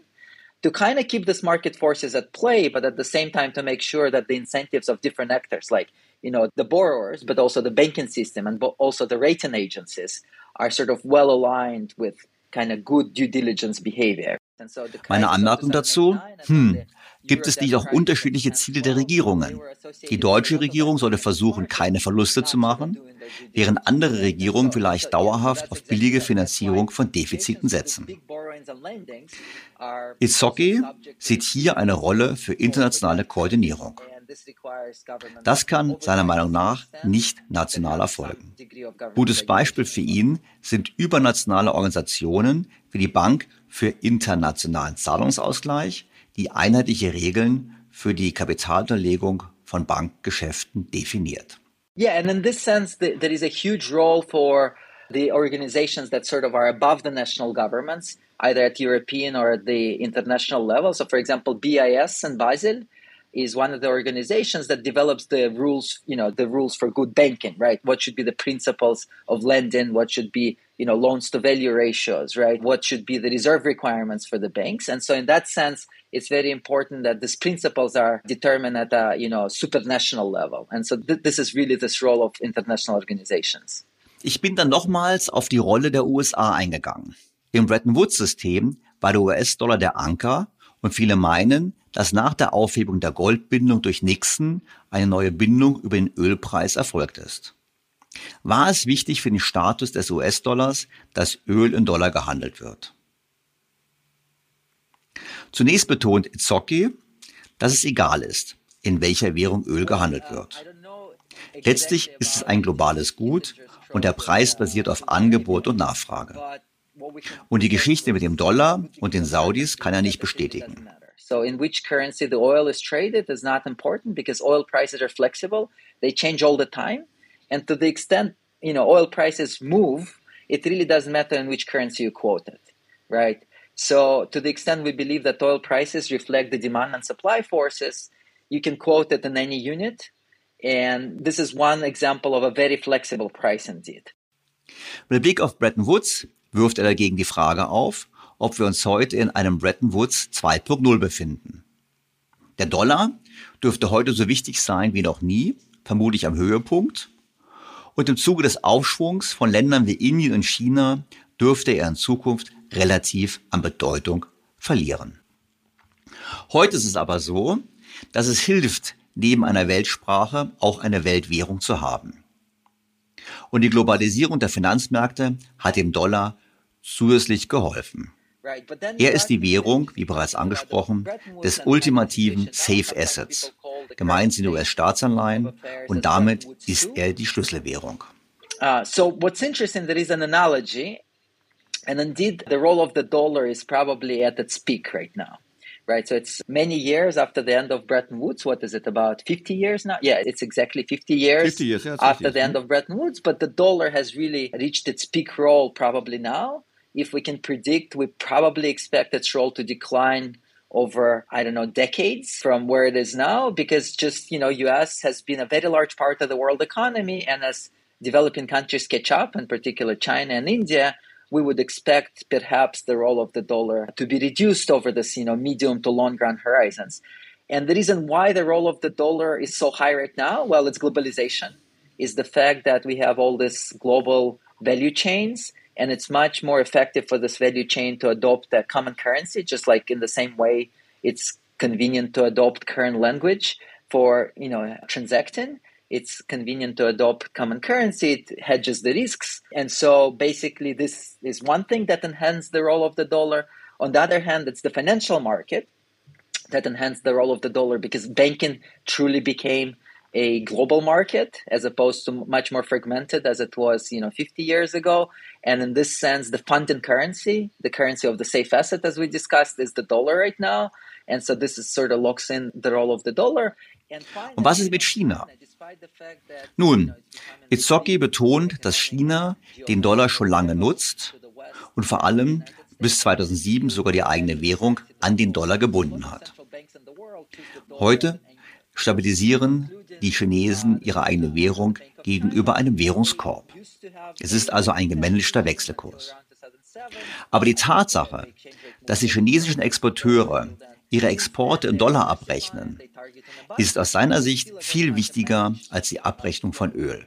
Speaker 8: to kind of keep these market forces at play, but at the same time to make sure that the incentives of different actors, like you know the borrowers, but also the banking system and also the rating agencies, are sort of well aligned with kind of good due diligence behavior.
Speaker 3: And so meine Anmerkung dazu? Hm, gibt es nicht auch unterschiedliche Ziele der Regierungen? Die deutsche Regierung sollte versuchen, keine Verluste zu machen, während andere Regierungen vielleicht dauerhaft auf billige Finanzierung von Defiziten setzen. Itzhocki sieht hier eine Rolle für internationale Koordinierung. Das kann seiner Meinung nach nicht national erfolgen. Gutes Beispiel für ihn sind übernationale Organisationen wie die Bank für internationalen Zahlungsausgleich, die einheitliche Regeln für die Kapitalunterlegung von Bankgeschäften definiert.
Speaker 8: Yeah, and in this sense, the, there is a huge role for the organizations that sort of are above the national governments, either at European or at the international level. So, for example, BIS and Basel is one of the organizations that develops the rules, you know, the rules for good banking, right? What should be the principles of lending? What should be, you know, loans to value ratios, right? What should be the reserve requirements for the banks? And so, in that sense, it's very important that these principles are determined at a, you know, supranational level. And so, th this is really this role of international organizations.
Speaker 3: Ich bin dann nochmals auf die Rolle der USA eingegangen. Im Bretton Woods-System war der US-Dollar der Anker und viele meinen, dass nach der Aufhebung der Goldbindung durch Nixon eine neue Bindung über den Ölpreis erfolgt ist. War es wichtig für den Status des US-Dollars, dass Öl in Dollar gehandelt wird? Zunächst betont Itzocki, dass es egal ist, in welcher Währung Öl gehandelt wird. Letztlich ist es ein globales Gut und der Preis basiert auf Angebot und Nachfrage. Und die Geschichte mit dem Dollar und den Saudis kann er nicht bestätigen.
Speaker 8: So, in which currency the oil is traded is not important because oil prices are flexible. They change all the time. And to the extent, you know, oil prices move, it really doesn't matter in which currency you quote it, right? So, to the extent we believe that oil prices reflect the demand and supply forces, you can quote it in any unit. And this is one example of a very flexible price indeed.
Speaker 3: Mit Blick auf Bretton Woods wirft er dagegen die Frage auf, ob wir uns heute in einem Bretton Woods 2.0 befinden. Der Dollar dürfte heute so wichtig sein wie noch nie, vermutlich am Höhepunkt und im Zuge des Aufschwungs von Ländern wie Indien und China dürfte er in Zukunft relativ an Bedeutung verlieren. Heute ist es aber so, dass es hilft, neben einer Weltsprache auch eine Weltwährung zu haben. Und die Globalisierung der Finanzmärkte hat dem Dollar zusätzlich geholfen. Er ist die Währung, wie bereits angesprochen, des ultimativen Safe Assets. Gemeint sind US-Staatsanleihen und damit ist er die Schlüsselwährung.
Speaker 8: Uh, so what's interesting, there is an analogy, and indeed the role of the dollar is probably at its peak right now. right? So it's many years after the end of Bretton Woods. What is it, about 50 years now? Yeah, it's exactly 50 years,
Speaker 9: 50 years yeah,
Speaker 8: after
Speaker 9: 50
Speaker 8: the end of Bretton Woods. But the dollar has really reached its peak role probably now. If we can predict, we probably expect its role to decline over I don't know decades from where it is now because just you know US has been a very large part of the world economy and as developing countries catch up in particular China and India we would expect perhaps the role of the dollar to be reduced over this, you know, medium to long run horizons. And the reason why the role of the dollar is so high right now, well, it's globalization, is the fact that we have all these global value chains, and it's much more effective for this value chain to adopt a common currency, just like in the same way it's convenient to adopt current language for you know transacting it's convenient to adopt common currency, it hedges the risks. And so basically, this is one thing that enhances the role of the dollar. On the other hand, it's the financial market that enhanced the role of the dollar because banking truly became a global market as opposed to much more fragmented as it was you know 50 years ago and in this sense the funding currency the currency of the safe asset as we discussed is the dollar right now and so this is sort of locks in the role of the dollar
Speaker 3: Und was ist mit China? Nun, Izzoki betont, dass China den Dollar schon lange nutzt und vor allem bis 2007 sogar die eigene Währung an den Dollar gebunden hat. Heute stabilisieren die Chinesen ihre eigene Währung gegenüber einem Währungskorb. Es ist also ein gemanagter Wechselkurs. Aber die Tatsache, dass die chinesischen Exporteure ihre Exporte in Dollar abrechnen, ist aus seiner Sicht viel wichtiger als die Abrechnung von Öl.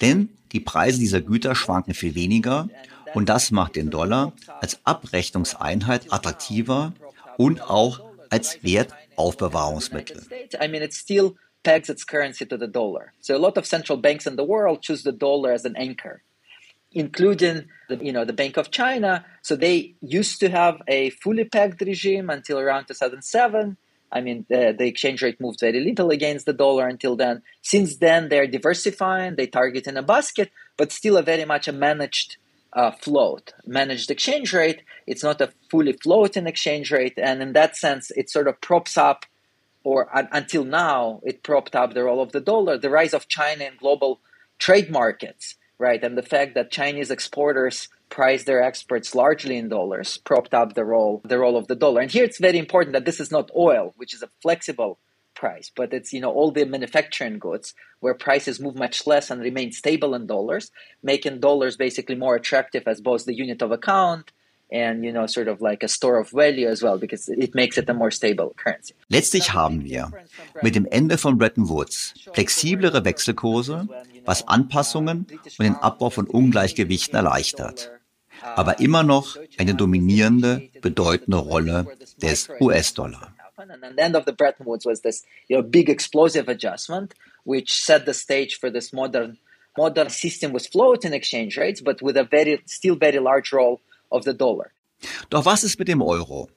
Speaker 3: Denn die Preise dieser Güter schwanken viel weniger und das macht den Dollar als Abrechnungseinheit attraktiver und auch als Wertaufbewahrungsmittel.
Speaker 8: I mean, it still pegs its currency to the dollar. So a lot of central banks in the world choose the dollar as an anchor. including the, you know the Bank of China. So they used to have a fully pegged regime until around 2007. I mean, the, the, exchange rate moved very little against the dollar until then. Since then, they're diversifying. They target in a basket, but still a very much a managed uh, float, managed exchange rate. It's not a fully floating exchange rate, and in that sense, it sort of props up, or uh, until now, it propped up the role of the dollar. The rise of China in global trade markets right? And the fact that Chinese exporters price their exports largely in dollars propped up the role the role of the dollar. And here it's very important that this is not oil, which is a flexible price, but it's you know all the manufacturing goods where prices move much less and remain stable in dollars, making dollars basically more attractive as both the unit of account and you know sort of like a store of value as well because it makes it a more stable currency.
Speaker 3: Letztlich haben wir mit dem Ende von Bretton Woods flexiblere Wechselkurse, was Anpassungen und den Abbau von Ungleichgewichten erleichtert, aber immer noch eine dominierende, bedeutende Rolle des US-Dollar.
Speaker 8: And the end of the Bretton Woods was this you know, big explosive adjustment, which set the stage for this modern modern system with floating exchange rates, but with a very still very large role of the dollar.
Speaker 3: Doch was ist mit dem Euro?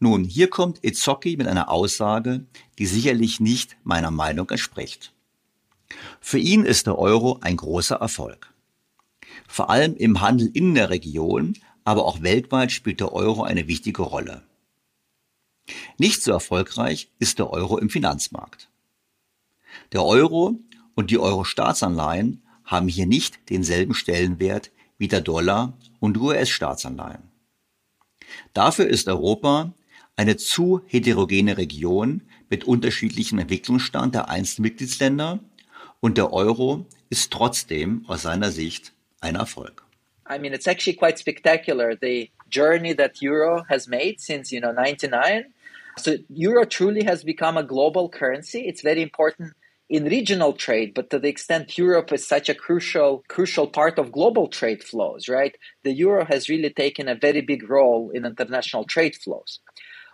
Speaker 3: Nun, hier kommt Izzoki mit einer Aussage, die sicherlich nicht meiner Meinung entspricht. Für ihn ist der Euro ein großer Erfolg. Vor allem im Handel in der Region, aber auch weltweit spielt der Euro eine wichtige Rolle. Nicht so erfolgreich ist der Euro im Finanzmarkt. Der Euro und die Euro-Staatsanleihen haben hier nicht denselben Stellenwert wie der Dollar und US-Staatsanleihen. Dafür ist Europa eine zu heterogene Region mit unterschiedlichem Entwicklungsstand der einzelnen Mitgliedsländer und der Euro ist trotzdem aus seiner Sicht ein Erfolg.
Speaker 8: I mean, it's actually quite spectacular the journey that euro has made since you know 99. So euro truly has become a global currency. It's very important in regional trade, but to the extent Europe is such a crucial, crucial part of global trade flows, right? The euro has really taken a very big role in international trade flows.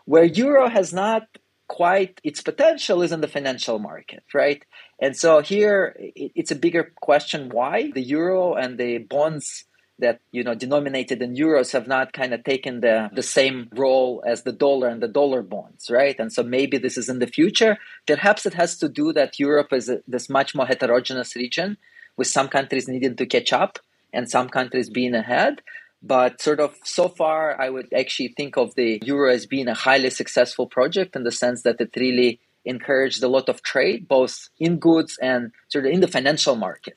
Speaker 8: Where euro has not quite its potential is in the financial market, right? And so here it's a bigger question why the euro and the bonds that you know denominated in euros have not kind of taken the the same role as the dollar and the dollar bonds right? And so maybe this is in the future. Perhaps it has to do that europe is a, this much more heterogeneous region with some countries needing to catch up and some countries being ahead. But sort of so far i would actually think of the euro as being a highly successful project in the sense that it really encouraged a lot of trade both in goods and sort of in the financial market.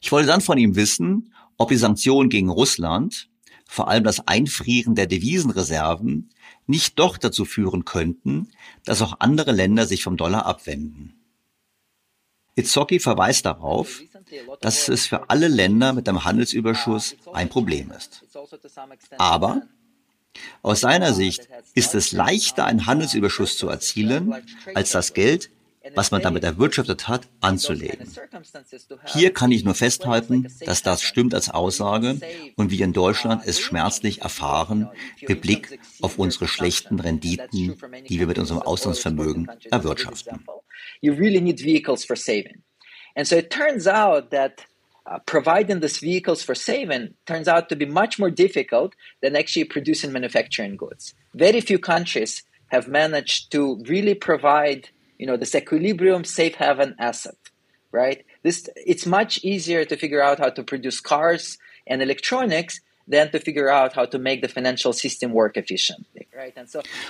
Speaker 3: Ich wollte dann von ihm wissen, ob die Sanktionen gegen Russland, vor allem das Einfrieren der Devisenreserven, nicht doch dazu führen könnten, dass auch andere Länder sich vom Dollar abwenden. Izzoki verweist darauf, dass es für alle Länder mit einem Handelsüberschuss ein Problem ist. Aber aus seiner Sicht ist es leichter, einen Handelsüberschuss zu erzielen, als das Geld was man damit erwirtschaftet hat, anzulegen. Hier kann ich nur festhalten, dass das stimmt als Aussage und wir in Deutschland es schmerzlich erfahren mit Blick auf unsere schlechten Renditen, die wir mit unserem Auslandsvermögen erwirtschaften. You really need vehicles for saving. And so it turns out that uh, providing these vehicles for saving turns out to be much more difficult than actually producing manufacturing goods. Very few countries have managed to really provide you know this equilibrium safe haven asset right? This it's much easier to figure out how to produce cars and electronics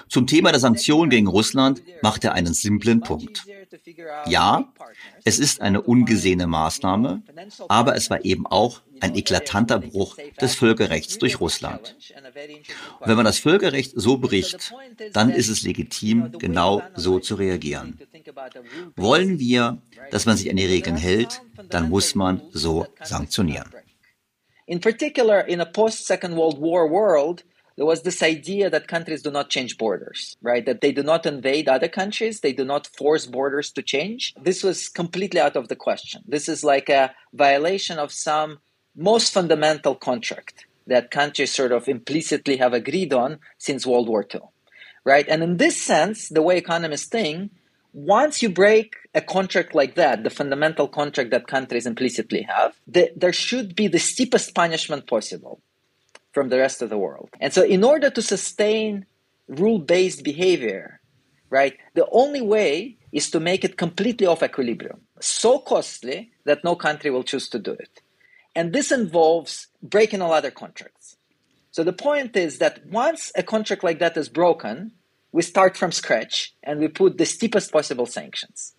Speaker 3: Zum Thema der Sanktionen gegen Russland macht er einen simplen Punkt. Ja, es ist eine ungesehene Maßnahme, aber es war eben auch ein eklatanter Bruch des Völkerrechts durch Russland. Und wenn man das Völkerrecht so bricht, dann ist es legitim, genau so zu reagieren. Wollen wir, dass man sich an die Regeln hält, dann muss man so sanktionieren.
Speaker 8: In particular, in a post Second World War world, there was this idea that countries do not change borders, right? That they do not invade other countries, they do not force borders to change. This was completely out of the question. This is like a violation of some most fundamental contract that countries sort of implicitly have agreed on since World War II, right? And in this sense, the way economists think, once you break a contract like that, the fundamental contract that countries implicitly have, the, there should be the steepest punishment possible from the rest of the world. And so, in order to sustain rule based behavior, right, the only way is to make it completely off equilibrium, so costly that no country will choose to do it. And this involves breaking all other contracts. So, the point is that once a contract like that is broken, we start from scratch and we put the steepest possible sanctions.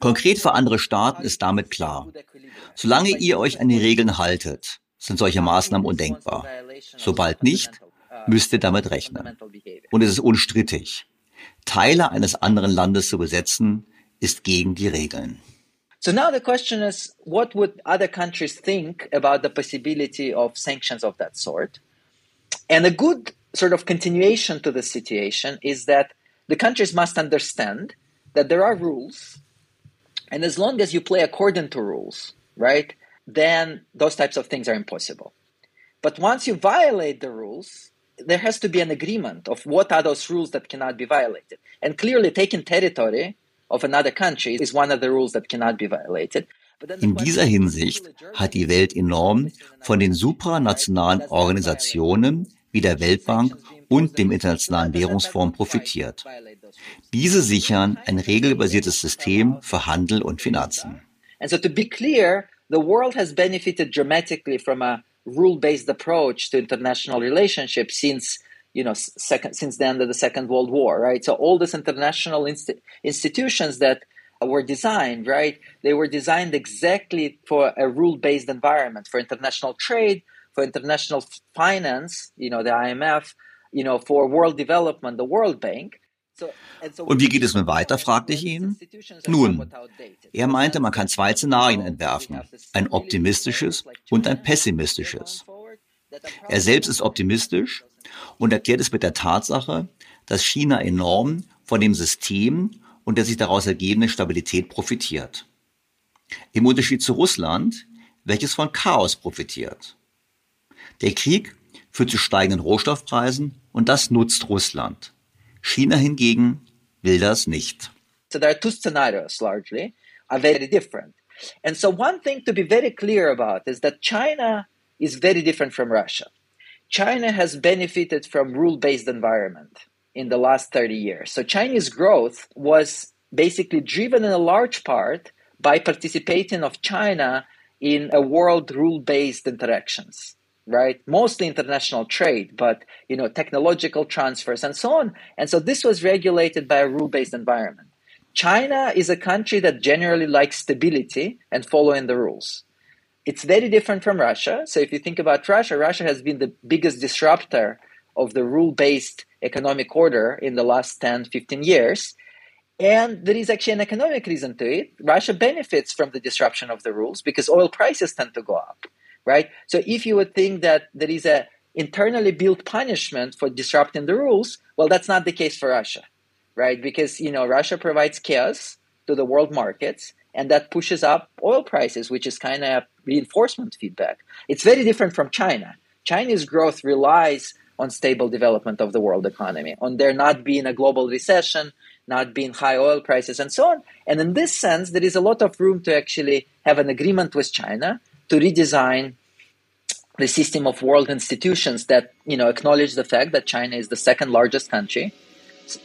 Speaker 3: Konkret für andere Staaten ist damit klar. Solange ihr euch an die Regeln haltet, sind solche Maßnahmen undenkbar. Sobald nicht, müsst ihr damit rechnen. Und es ist unstrittig. Teile eines anderen Landes zu besetzen, ist gegen die Regeln.
Speaker 8: So now the question is, what would other countries think about the possibility of sanctions of that sort? And a good sort of continuation to the situation is that the countries must understand that there are rules, and as long as you play according to rules, right, then those types of things are impossible. But once you violate the rules, there has to be an agreement of what are those rules that cannot be violated. And clearly, taking territory of another country is one of the rules that cannot be violated.
Speaker 3: In dieser Hinsicht hat die Welt enorm von den supranationalen Organisationen wie der Weltbank und dem Internationalen Währungsfonds profitiert. Diese sichern ein regelbasiertes System für Handel und Finanzen.
Speaker 8: And so to be clear, the world has benefited dramatically from a rule-based approach to international relationships since you know second since the end of the second world war right so all these international inst- institutions that were designed right they were designed exactly for a rule-based environment for international trade for international finance, you know, the IMF, you know, for world development, the World Bank.
Speaker 3: Und wie geht es nun weiter, fragte ich ihn. Nun, er meinte, man kann zwei Szenarien entwerfen, ein optimistisches und ein pessimistisches. Er selbst ist optimistisch und erklärt es mit der Tatsache, dass China enorm von dem System und der sich daraus ergebende Stabilität profitiert. Im Unterschied zu Russland, welches von Chaos profitiert. Der Krieg führt zu steigenden Rohstoffpreisen und das nutzt Russland. China hingegen will das nicht.
Speaker 8: So there are two scenarios largely, are very different. And so one thing to be very clear about is that China is very different from Russia. China has benefited from rule-based environment in the last 30 years. So Chinese growth was basically driven in a large part by participating of China in a world rule-based interactions right? Mostly international trade but you know technological transfers and so on. And so this was regulated by a rule-based environment. China is a country that generally likes stability and following the rules. It's very different from russia. So if you think about russia russia has been the biggest disruptor of the rule-based economic order in the last 10 15 years. And there is actually an economic reason to it. Russia benefits from the disruption of the rules because oil prices tend to go up right? So if you would think that there is a internally built punishment for disrupting the rules, well, that's not the case for Russia, right? Because you know Russia provides chaos to the world markets, and that pushes up oil prices, which is kind of reinforcement feedback. It's very different from China. Chinese growth relies on stable development of the world economy, on there not being a global recession, not being high oil prices, and so on. And in this sense, there is a lot of room to actually have an agreement with China to redesign the system of world institutions that you know acknowledge the fact that China is the second largest country,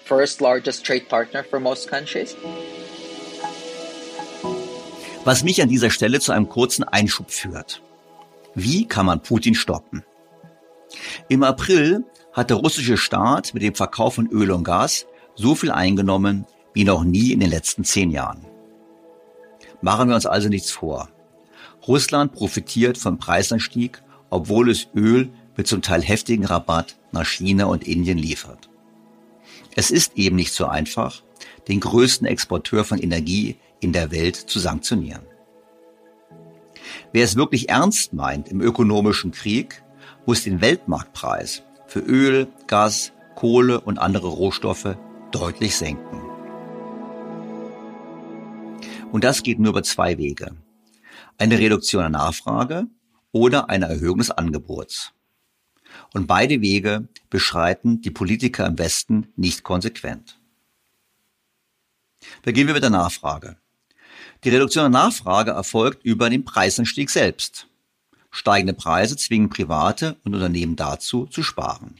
Speaker 8: first largest trade partner for most countries.
Speaker 3: Was mich an dieser Stelle zu einem kurzen Einschub führt. Wie kann man Putin stoppen? Im April hat der russische Staat mit dem Verkauf von Öl und Gas so viel eingenommen wie noch nie in den letzten zehn Jahren. Machen wir uns also nichts vor. Russland profitiert vom Preisanstieg, obwohl es Öl mit zum Teil heftigen Rabatt nach China und Indien liefert. Es ist eben nicht so einfach, den größten Exporteur von Energie in der Welt zu sanktionieren. Wer es wirklich ernst meint im ökonomischen Krieg, muss den Weltmarktpreis für Öl, Gas, Kohle und andere Rohstoffe deutlich senken. Und das geht nur über zwei Wege eine Reduktion der Nachfrage oder eine Erhöhung des Angebots. Und beide Wege beschreiten die Politiker im Westen nicht konsequent. Beginnen wir mit der Nachfrage. Die Reduktion der Nachfrage erfolgt über den Preisanstieg selbst. Steigende Preise zwingen Private und Unternehmen dazu, zu sparen.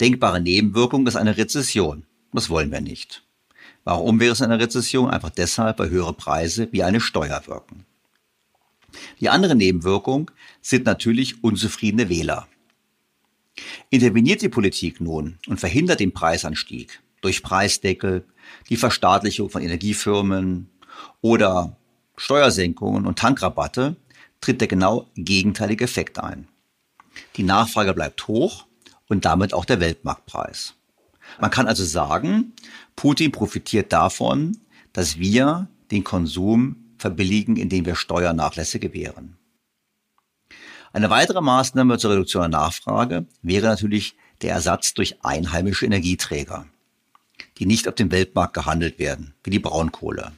Speaker 3: Denkbare Nebenwirkung ist eine Rezession. Das wollen wir nicht. Warum wäre es eine Rezession? Einfach deshalb, weil höhere Preise wie eine Steuer wirken. Die andere Nebenwirkung sind natürlich unzufriedene Wähler. Interveniert die Politik nun und verhindert den Preisanstieg durch Preisdeckel, die Verstaatlichung von Energiefirmen oder Steuersenkungen und Tankrabatte, tritt der genau gegenteilige Effekt ein. Die Nachfrage bleibt hoch und damit auch der Weltmarktpreis. Man kann also sagen, Putin profitiert davon, dass wir den Konsum verbilligen, indem wir Steuernachlässe gewähren. Eine weitere Maßnahme zur Reduktion der Nachfrage wäre natürlich der Ersatz durch einheimische Energieträger, die nicht auf dem Weltmarkt gehandelt werden, wie die Braunkohle.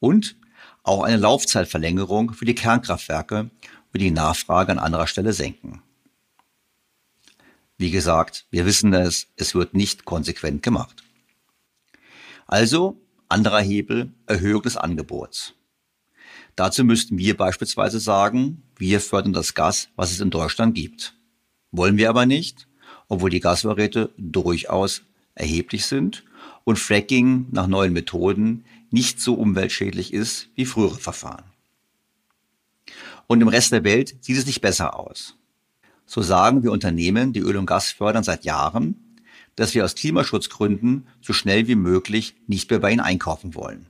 Speaker 3: Und auch eine Laufzeitverlängerung für die Kernkraftwerke würde die Nachfrage an anderer Stelle senken. Wie gesagt, wir wissen es, es wird nicht konsequent gemacht. Also anderer Hebel, Erhöhung des Angebots. Dazu müssten wir beispielsweise sagen, wir fördern das Gas, was es in Deutschland gibt. Wollen wir aber nicht, obwohl die Gasvorräte durchaus erheblich sind und Fracking nach neuen Methoden nicht so umweltschädlich ist wie frühere Verfahren. Und im Rest der Welt sieht es nicht besser aus. So sagen wir Unternehmen, die Öl und Gas fördern, seit Jahren, dass wir aus Klimaschutzgründen so schnell wie möglich nicht mehr bei ihnen einkaufen wollen.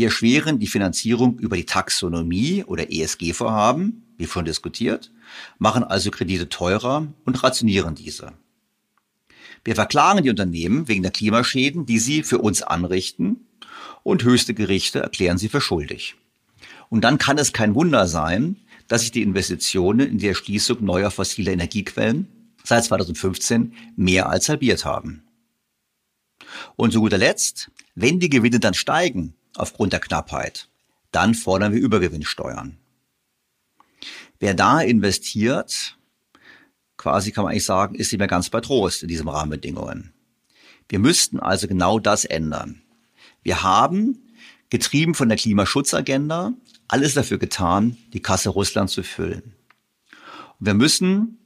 Speaker 3: Wir erschweren die Finanzierung über die Taxonomie oder ESG-Vorhaben, wie schon diskutiert, machen also Kredite teurer und rationieren diese. Wir verklagen die Unternehmen wegen der Klimaschäden, die sie für uns anrichten, und höchste Gerichte erklären sie für schuldig. Und dann kann es kein Wunder sein, dass sich die Investitionen in die Erschließung neuer fossiler Energiequellen seit 2015 mehr als halbiert haben. Und zu guter Letzt, wenn die Gewinne dann steigen aufgrund der Knappheit, dann fordern wir Übergewinnsteuern. Wer da investiert, quasi kann man eigentlich sagen, ist nicht mehr ganz bei Trost in diesen Rahmenbedingungen. Wir müssten also genau das ändern. Wir haben, getrieben von der Klimaschutzagenda, alles dafür getan, die Kasse Russlands zu füllen. Und wir müssen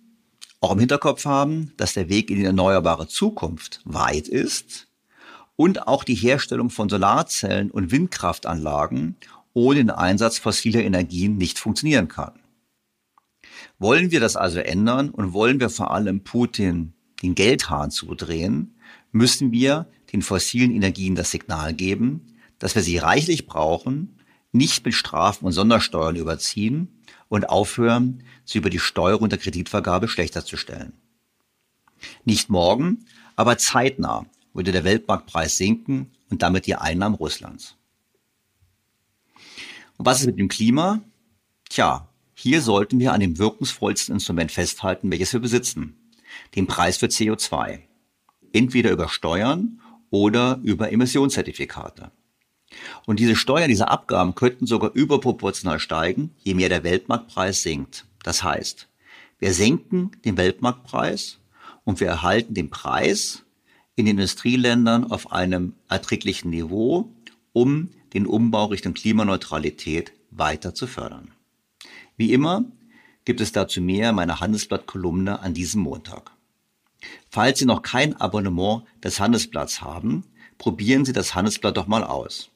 Speaker 3: auch im Hinterkopf haben, dass der Weg in die erneuerbare Zukunft weit ist und auch die Herstellung von Solarzellen und Windkraftanlagen ohne den Einsatz fossiler Energien nicht funktionieren kann. Wollen wir das also ändern und wollen wir vor allem Putin den Geldhahn zudrehen, müssen wir den fossilen Energien das Signal geben, dass wir sie reichlich brauchen, nicht mit Strafen und Sondersteuern überziehen und aufhören, sie über die Steuerung der Kreditvergabe schlechter zu stellen. Nicht morgen, aber zeitnah würde der Weltmarktpreis sinken und damit die Einnahmen Russlands. Und was ist mit dem Klima? Tja, hier sollten wir an dem wirkungsvollsten Instrument festhalten, welches wir besitzen, dem Preis für CO2. Entweder über Steuern oder über Emissionszertifikate. Und diese Steuern, diese Abgaben könnten sogar überproportional steigen, je mehr der Weltmarktpreis sinkt. Das heißt, wir senken den Weltmarktpreis und wir erhalten den Preis in den Industrieländern auf einem erträglichen Niveau, um den Umbau Richtung Klimaneutralität weiter zu fördern. Wie immer gibt es dazu mehr in meiner Handelsblatt-Kolumne an diesem Montag. Falls Sie noch kein Abonnement des Handelsblatts haben, probieren Sie das Handelsblatt doch mal aus.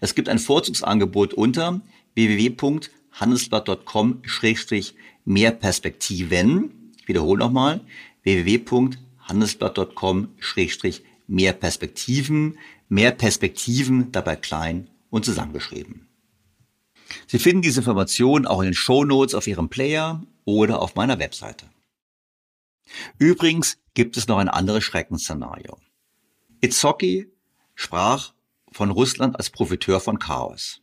Speaker 3: Es gibt ein Vorzugsangebot unter www.handelsblatt.com-mehr Perspektiven. Ich wiederhole nochmal www.handelsblatt.com-mehr Perspektiven. Mehr Perspektiven dabei klein und zusammengeschrieben. Sie finden diese Informationen auch in den Show Notes auf Ihrem Player oder auf meiner Webseite. Übrigens gibt es noch ein anderes Schreckensszenario. Itzoki sprach von Russland als Profiteur von Chaos.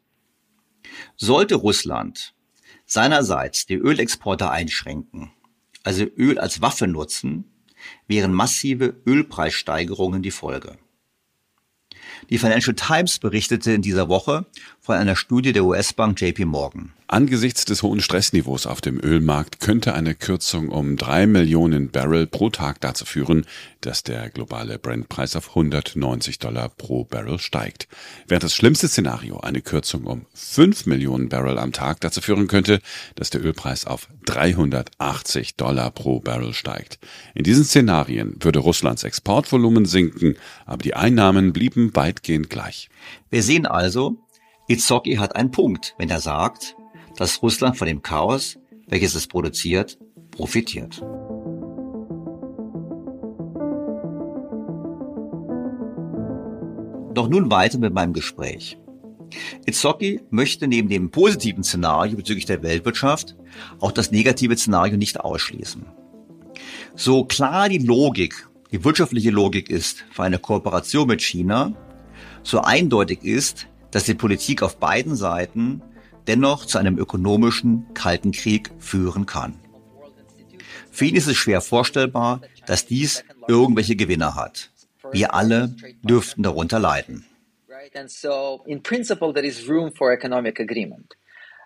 Speaker 3: Sollte Russland seinerseits die Ölexporte einschränken, also Öl als Waffe nutzen, wären massive Ölpreissteigerungen die Folge. Die Financial Times berichtete in dieser Woche von einer Studie der US-Bank JP Morgan.
Speaker 1: Angesichts des hohen Stressniveaus auf dem Ölmarkt könnte eine Kürzung um drei Millionen Barrel pro Tag dazu führen, dass der globale Brent-Preis auf 190 Dollar pro Barrel steigt. Während das schlimmste Szenario eine Kürzung um fünf Millionen Barrel am Tag dazu führen könnte, dass der Ölpreis auf 380 Dollar pro Barrel steigt. In diesen Szenarien würde Russlands Exportvolumen sinken, aber die Einnahmen blieben weitgehend gleich.
Speaker 3: Wir sehen also, Itzhaki hat einen Punkt, wenn er sagt, dass Russland von dem Chaos, welches es produziert, profitiert. Doch nun weiter mit meinem Gespräch. Itzhaki möchte neben dem positiven Szenario bezüglich der Weltwirtschaft auch das negative Szenario nicht ausschließen. So klar die Logik, die wirtschaftliche Logik ist für eine Kooperation mit China, so eindeutig ist, dass die Politik auf beiden Seiten dennoch zu einem ökonomischen Kalten Krieg führen kann. Für ihn ist es schwer vorstellbar, dass dies irgendwelche Gewinner hat. Wir alle dürften darunter leiden.
Speaker 8: And so, in principle, there is room for economic agreement.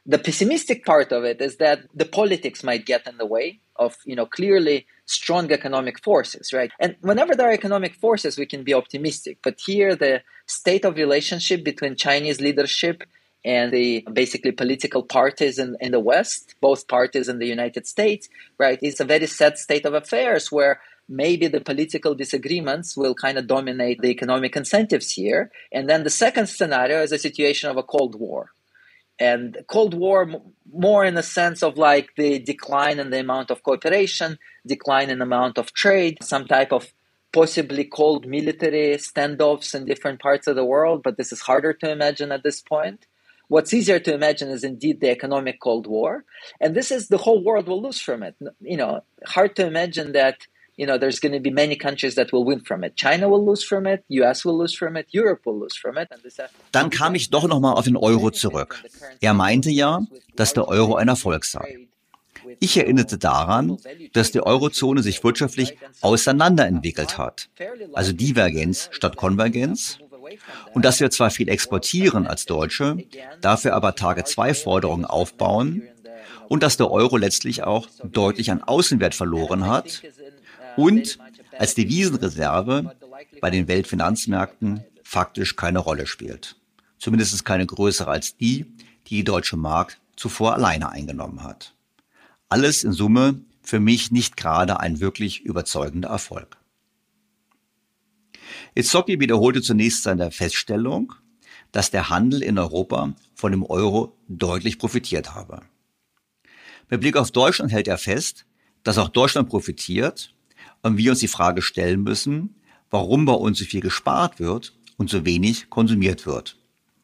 Speaker 8: The pessimistic part of it is that the politics might get in the way of, you know, clearly strong economic forces, right? And whenever there are economic forces, we can be optimistic. But here, the state of relationship between Chinese leadership and the basically political parties in, in the West, both parties in the United States, right, is a very sad state of affairs where maybe the political disagreements will kind of dominate the economic incentives here. And then the second scenario is a situation of a Cold War. And Cold War, more in the sense of like the decline in the amount of cooperation, decline in the amount of trade, some type of possibly cold military standoffs in different parts of the world, but this is harder to imagine at this point. What's easier to imagine is indeed the economic Cold War, and this is the whole world will lose from it. You know, hard to imagine that you know there's going to be many countries that will win from it. China will lose from it, US will lose from it, Europe will lose from it.
Speaker 3: Dann kam ich doch noch mal auf den Euro zurück. Er meinte ja, dass der Euro ein Erfolg sei. Ich erinnerte daran, dass die Eurozone sich wirtschaftlich auseinanderentwickelt hat, also Divergenz statt Konvergenz, und dass wir zwar viel exportieren als Deutsche, dafür aber Tage-2-Forderungen aufbauen und dass der Euro letztlich auch deutlich an Außenwert verloren hat und als Devisenreserve bei den Weltfinanzmärkten faktisch keine Rolle spielt. Zumindest keine größere als die, die die deutsche Mark zuvor alleine eingenommen hat. Alles in Summe für mich nicht gerade ein wirklich überzeugender Erfolg. Itzhocki wiederholte zunächst seine Feststellung, dass der Handel in Europa von dem Euro deutlich profitiert habe. Mit Blick auf Deutschland hält er fest, dass auch Deutschland profitiert und wir uns die Frage stellen müssen, warum bei uns so viel gespart wird und so wenig konsumiert wird.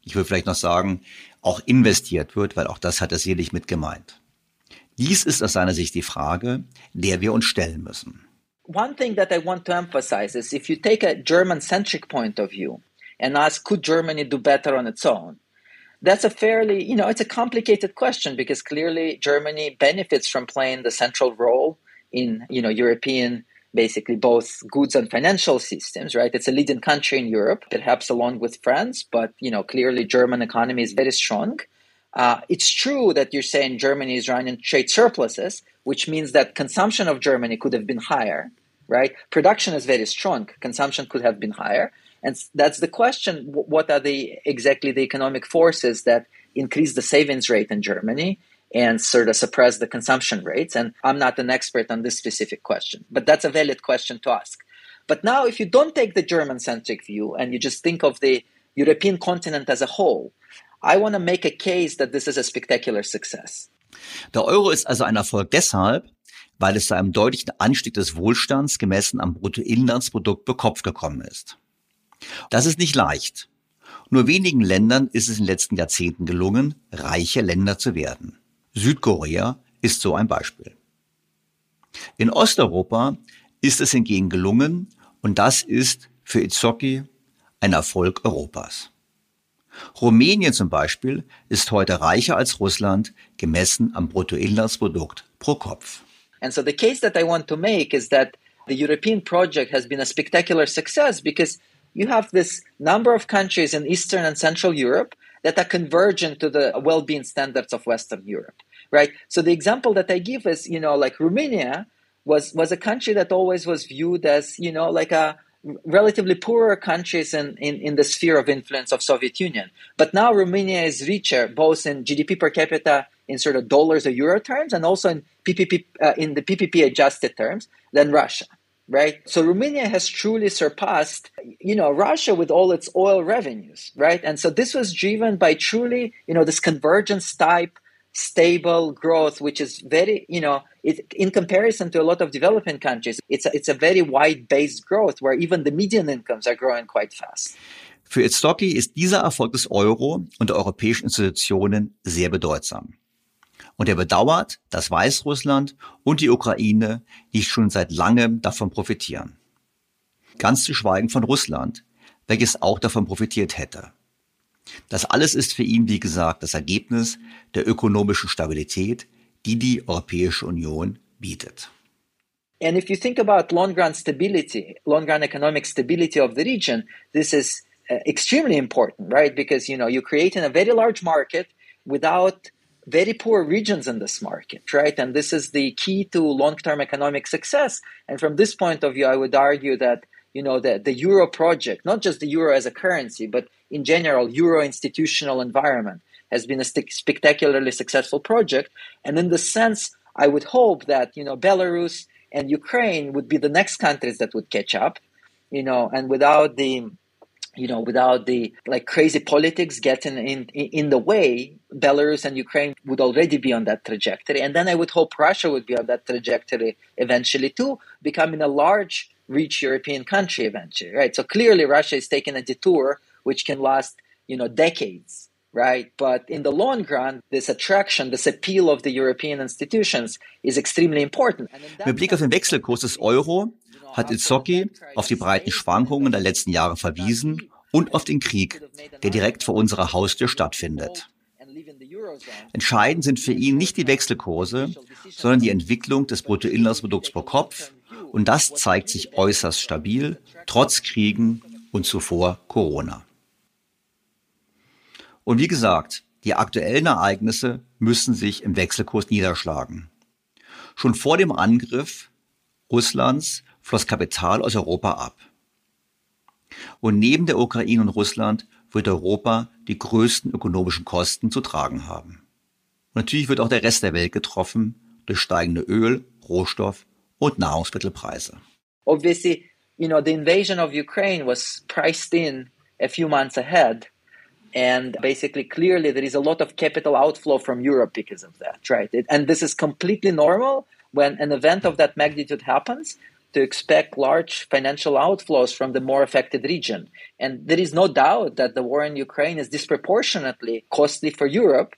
Speaker 3: Ich will vielleicht noch sagen, auch investiert wird, weil auch das hat er sicherlich mit gemeint. Dies ist aus seiner Sicht die Frage, der wir uns stellen müssen.
Speaker 8: One thing that I want to emphasize is if you take a German centric point of view and ask could Germany do better on its own? That's a fairly, you know, it's a complicated question because clearly Germany benefits from playing the central role in, you know, European basically both goods and financial systems, right? It's a leading country in Europe, perhaps along with France, but you know, clearly German economy is very strong. Uh, it's true that you're saying Germany is running trade surpluses, which means that consumption of Germany could have been higher, right? Production is very strong. Consumption could have been higher. And that's the question. What are the exactly the economic forces that increase the savings rate in Germany? and sort of suppress the consumption rates. And I'm not an expert on this specific question, but that's a valid question to ask. But now, if you don't take the German centric view and you just think of the European continent as a whole, I want to make a case that this is a spectacular success.
Speaker 3: Der Euro ist also ein Erfolg deshalb, weil es zu einem deutlichen Anstieg des Wohlstands gemessen am Bruttoinlandsprodukt pro Kopf gekommen ist. Das ist nicht leicht. Nur wenigen Ländern ist es in den letzten Jahrzehnten gelungen, reiche Länder zu werden. Südkorea ist so ein Beispiel. In Osteuropa ist es hingegen gelungen und das ist für Itzhocki ein Erfolg Europas. Rumänien zum Beispiel ist heute reicher als Russland gemessen am Bruttoinlandsprodukt pro Kopf.
Speaker 8: And so the case that I want to make is that the European project has been a spectacular success because you have this number of countries in Eastern and Central Europe that are convergent to the well-being standards of Western Europe right? So the example that I give is, you know, like Romania was was a country that always was viewed as, you know, like a relatively poorer countries in, in, in the sphere of influence of Soviet Union. But now Romania is richer, both in GDP per capita in sort of dollars or euro terms, and also in PPP uh, in the PPP adjusted terms than Russia, right? So Romania has truly surpassed, you know, Russia with all its oil revenues, right? And so this was driven by truly, you know, this convergence type stable growth, which is very, you know, it, in comparison to a lot of developing countries, it's a, it's a very wide-based growth where even the median incomes are growing quite fast.
Speaker 3: Für Itzhocki ist dieser Erfolg des Euro und der europäischen Institutionen sehr bedeutsam. Und er bedauert, dass Weißrussland und die Ukraine nicht schon seit langem davon profitieren. Ganz zu schweigen von Russland, welches auch davon profitiert hätte. Das alles ist für ihn, wie gesagt, das Ergebnis der ökonomischen Stabilität, die die Europäische Union bietet.
Speaker 8: And if you think about long-run stability, long-run economic stability of the region, this is uh, extremely important, right? Because you know you're creating a very large market without very poor regions in this market, right? And this is the key to long-term economic success. And from this point of view, I would argue that you know the, the euro project, not just the euro as a currency, but in general, Euro institutional environment has been a st- spectacularly successful project. And in the sense, I would hope that, you know, Belarus and Ukraine would be the next countries that would catch up, you know, and without the, you know, without the like crazy politics getting in, in, in the way, Belarus and Ukraine would already be on that trajectory. And then I would hope Russia would be on that trajectory eventually too, becoming a large rich European country eventually, right? So clearly Russia is taking a detour which can last, you know, decades, right? But in the long run, this attraction, this appeal of the European institutions is extremely important.
Speaker 3: Mit Blick auf den Wechselkurs des Euro hat Itzhocki auf die breiten Schwankungen der letzten Jahre verwiesen und auf den Krieg, der direkt vor unserer Haustür stattfindet. Entscheidend sind für ihn nicht die Wechselkurse, sondern die Entwicklung des Bruttoinlandsprodukts pro Kopf. Und das zeigt sich äußerst stabil, trotz Kriegen und zuvor Corona. Und wie gesagt, die aktuellen Ereignisse müssen sich im Wechselkurs niederschlagen. Schon vor dem Angriff Russlands floss Kapital aus Europa ab. Und neben der Ukraine und Russland wird Europa die größten ökonomischen Kosten zu tragen haben. Und natürlich wird auch der Rest der Welt getroffen durch steigende Öl, Rohstoff und Nahrungsmittelpreise.
Speaker 8: Obviously, you know, the invasion of Ukraine was priced in a few months ahead. And basically, clearly, there is a lot of capital outflow from Europe because of that, right? It, and this is completely normal when an event of that magnitude happens to expect large financial outflows from the more affected region. And there is no doubt that the war in Ukraine is disproportionately costly for Europe.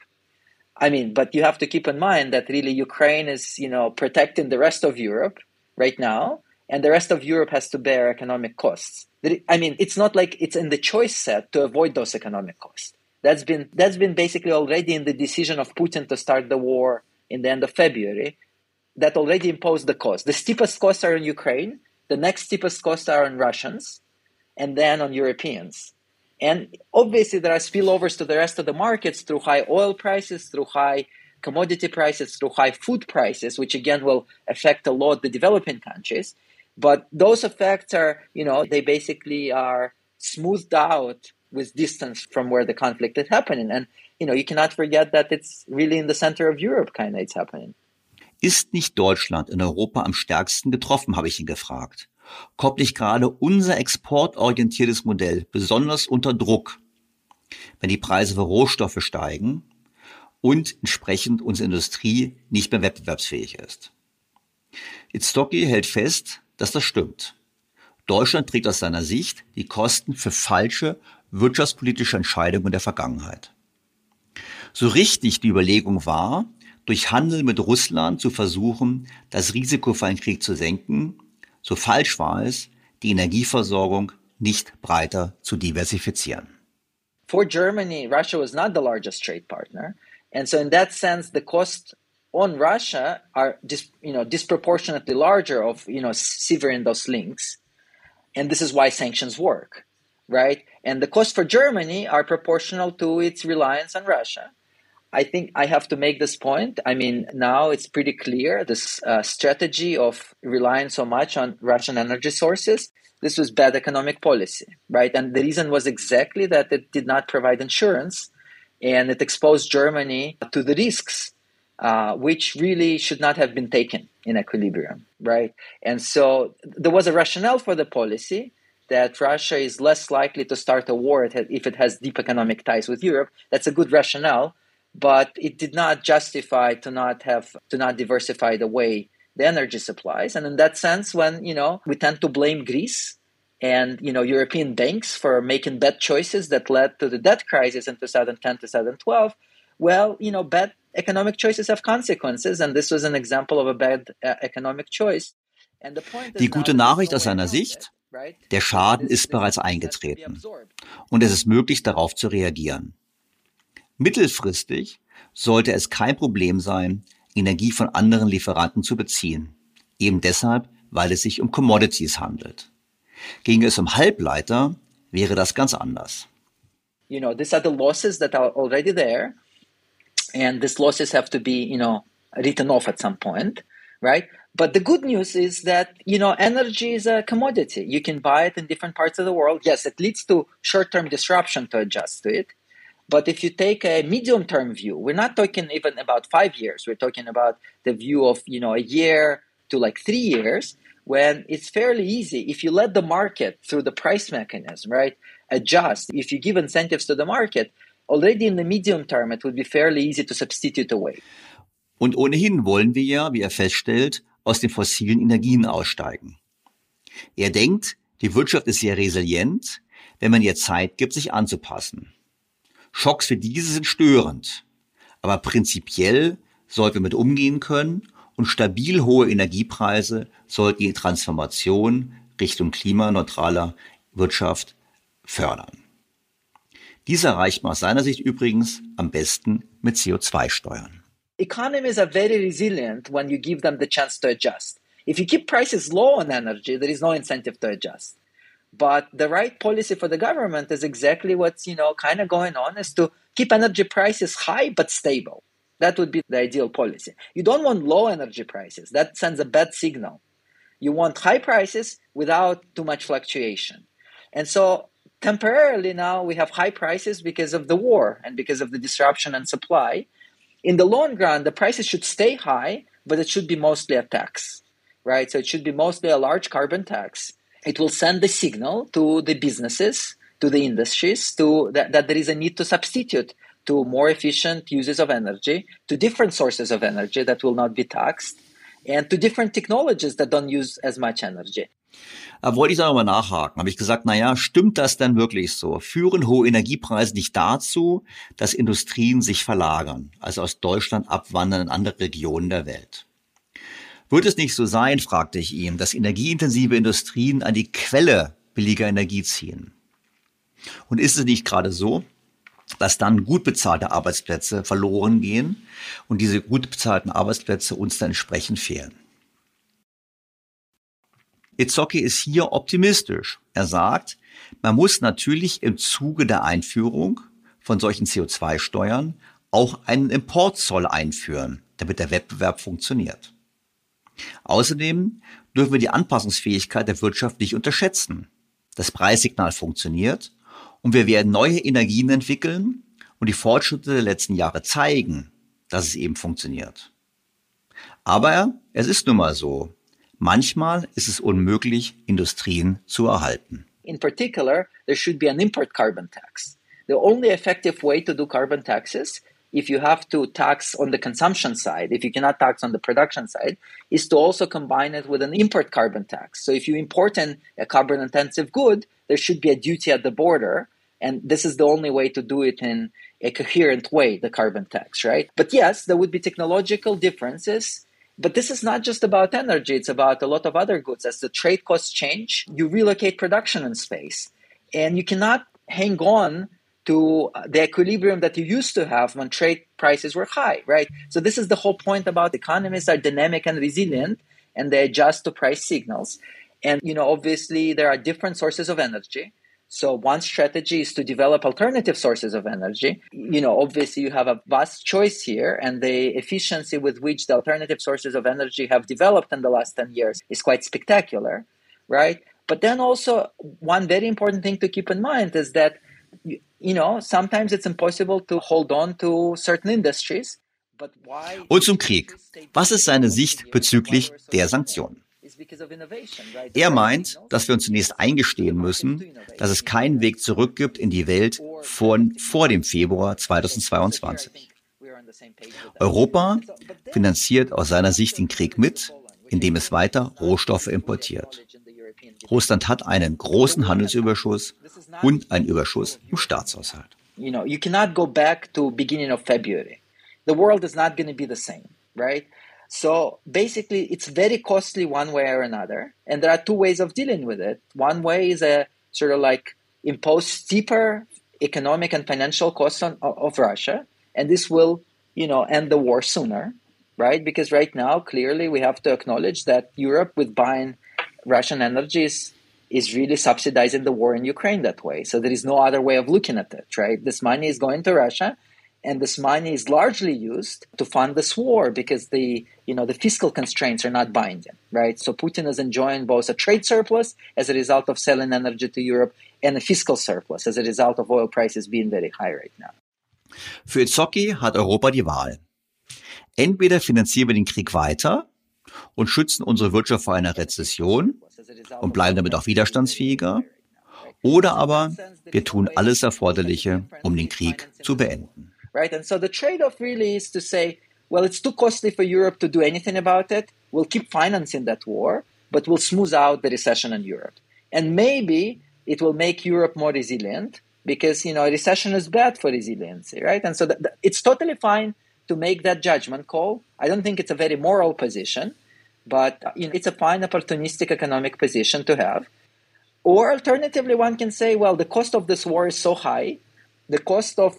Speaker 8: I mean, but you have to keep in mind that really Ukraine is, you know, protecting the rest of Europe right now, and the rest of Europe has to bear economic costs. I mean, it's not like it's in the choice set to avoid those economic costs. That's been that's been basically already in the decision of Putin to start the war in the end of February. That already imposed the cost. The steepest costs are in Ukraine. The next steepest costs are on Russians, and then on Europeans. And obviously, there are spillovers to the rest of the markets through high oil prices, through high commodity prices, through high food prices, which again will affect a lot the developing countries. But those effects are, you know, they basically are smoothed out with distance from where the conflict is happening. And, you know, you cannot forget that it's really in the center of Europe kind of it's happening.
Speaker 3: Ist nicht Deutschland in Europa am stärksten getroffen, habe ich ihn gefragt. Kommt nicht gerade unser exportorientiertes Modell besonders unter Druck, wenn die Preise für Rohstoffe steigen und entsprechend unsere Industrie nicht mehr wettbewerbsfähig ist? Itztoki hält fest, dass das stimmt. Deutschland trägt aus seiner Sicht die Kosten für falsche wirtschaftspolitische Entscheidungen der Vergangenheit. So richtig die Überlegung war, durch Handel mit Russland zu versuchen, das Risiko für einen Krieg zu senken, so falsch war es, die Energieversorgung nicht breiter zu diversifizieren.
Speaker 8: For Germany, Russia was not the largest trade partner. And so in that sense, the cost on Russia are dis, you know disproportionately larger of you know severing those links, and this is why sanctions work, right? And the cost for Germany are proportional to its reliance on Russia. I think I have to make this point. I mean, now it's pretty clear this uh, strategy of relying so much on Russian energy sources. This was bad economic policy, right? And the reason was exactly that it did not provide insurance and it exposed Germany to the risks uh, which really should not have been taken in equilibrium, right? And so there was a rationale for the policy that Russia is less likely to start a war if it has deep economic ties with Europe. That's a good rationale, but it did not justify to not have to not diversify the way the energy supplies. And in that sense, when you know we tend to blame Greece and you know European banks for making bad choices that led to the debt crisis in 2010 2012, well, you know, bad economic choices have consequences, and this was an example of a bad uh, economic choice.
Speaker 3: And the point Die gute Nachricht aus seiner Sicht, der Schaden ist bereits eingetreten und es ist möglich, darauf zu reagieren. Mittelfristig sollte es kein Problem sein, Energie von anderen Lieferanten zu beziehen, eben deshalb, weil es sich um Commodities handelt. Ginge es um Halbleiter, wäre das ganz anders.
Speaker 8: You know, these are the losses that are already there. and these losses have to be you know written off at some point right but the good news is that you know energy is a commodity you can buy it in different parts of the world yes it leads to short-term disruption to adjust to it but if you take a medium term view we're not talking even about five years we're talking about the view of you know a year to like three years when it's fairly easy if you let the market through the price mechanism right adjust if you give incentives to the market already in the medium term, it would be fairly easy to substitute away.
Speaker 3: Und ohnehin wollen wir ja, wie er feststellt, aus den fossilen Energien aussteigen. Er denkt, die Wirtschaft ist sehr resilient, wenn man ihr Zeit gibt, sich anzupassen. Schocks für diese sind störend, aber prinzipiell sollten wir mit umgehen können und stabil hohe Energiepreise sollten die Transformation Richtung klimaneutraler Wirtschaft fördern. Diese erreicht man aus seiner Sicht übrigens am besten mit CO2-Steuern.
Speaker 8: Economies are very resilient when you give them the chance to adjust. If you keep prices low on energy, there is no incentive to adjust. But the right policy for the government is exactly what's, you know, kind of going on is to keep energy prices high but stable. That would be the ideal policy. You don't want low energy prices. That sends a bad signal. You want high prices without too much fluctuation. And so temporarily now we have high prices because of the war and because of the disruption and supply. In the long run, the prices should stay high, but it should be mostly a tax, right? So it should be mostly a large carbon tax. It will send the signal to the businesses, to the industries, to that, that there is a need to substitute to more efficient uses of energy, to different sources of energy that will not be taxed, and to different technologies that don't use as much energy.
Speaker 3: Da wollte ich nochmal nachhaken. Habe ich gesagt, naja, stimmt das denn wirklich so? Führen hohe Energiepreise nicht dazu, dass Industrien sich verlagern, also aus Deutschland abwandern in andere Regionen der Welt? Wird es nicht so sein, fragte ich ihn, dass energieintensive Industrien an die Quelle billiger Energie ziehen? Und ist es nicht gerade so, dass dann gut bezahlte Arbeitsplätze verloren gehen und diese gut bezahlten Arbeitsplätze uns dann entsprechend fehlen? Izocki ist hier optimistisch. Er sagt, man muss natürlich im Zuge der Einführung von solchen CO2-Steuern auch einen Importzoll einführen, damit der Wettbewerb funktioniert. Außerdem dürfen wir die Anpassungsfähigkeit der Wirtschaft nicht unterschätzen. Das Preissignal funktioniert und wir werden neue Energien entwickeln und die Fortschritte der letzten Jahre zeigen, dass es eben funktioniert. Aber es ist nun mal so, Manchmal ist es unmöglich, Industrien zu erhalten.
Speaker 8: In particular, there should be an import carbon tax. The only effective way to do carbon taxes if you have to tax on the consumption side, if you cannot tax on the production side, is to also combine it with an import carbon tax. So if you import in a carbon intensive good, there should be a duty at the border. And this is the only way to do it in a coherent way, the carbon tax, right? But yes, there would be technological differences but this is not just about energy, it's about a lot of other goods. As the trade costs change, you relocate production in space. And you cannot hang on to the equilibrium that you used to have when trade prices were high, right? So this is the whole point about economies are dynamic and resilient and they adjust to price signals. And you know, obviously there are different sources of energy. So one strategy is to develop alternative sources of energy. You know, obviously you have a vast choice here and the efficiency with which the alternative sources of energy have developed in the last 10 years is quite spectacular, right? But then also one very important thing to keep in mind is that you know, sometimes it's impossible to hold on to certain industries.
Speaker 3: Und zum Krieg. Was ist seine Sicht bezüglich der Sanktionen? Er meint, dass wir uns zunächst eingestehen müssen, dass es keinen Weg zurück gibt in die Welt von vor dem Februar 2022. Europa finanziert aus seiner Sicht den Krieg mit, indem es weiter Rohstoffe importiert. Russland hat einen großen Handelsüberschuss und einen Überschuss im Staatshaushalt.
Speaker 8: You know, you cannot go back to beginning of February. The world is not going to be the same, right? So basically, it's very costly one way or another. And there are two ways of dealing with it. One way is a sort of like impose steeper economic and financial costs on, of Russia. And this will, you know, end the war sooner, right? Because right now, clearly, we have to acknowledge that Europe, with buying Russian energy, is, is really subsidizing the war in Ukraine that way. So there is no other way of looking at it, right? This money is going to Russia and this money is largely used to fund this war because the you know the fiscal constraints are not binding right so putin is enjoying both a trade surplus as a result of selling energy to europe and a fiscal surplus as a result of oil prices being very high right now
Speaker 3: Für Zocki hat Europa die Wahl. Entweder finanzieren wir den Krieg weiter und schützen unsere Wirtschaft vor einer Rezession und bleiben damit auch widerstandsfähiger, oder aber wir tun alles Erforderliche, um den Krieg zu beenden.
Speaker 8: right? And so the trade off really is to say, well, it's too costly for Europe to do anything about it. We'll keep financing that war, but we'll smooth out the recession in Europe. And maybe it will make Europe more resilient because, you know, recession is bad for resiliency, right? And so th- th- it's totally fine to make that judgment call. I don't think it's a very moral position, but you know, it's a fine opportunistic economic position to have. Or alternatively, one can say, well, the cost of this war is so high the cost of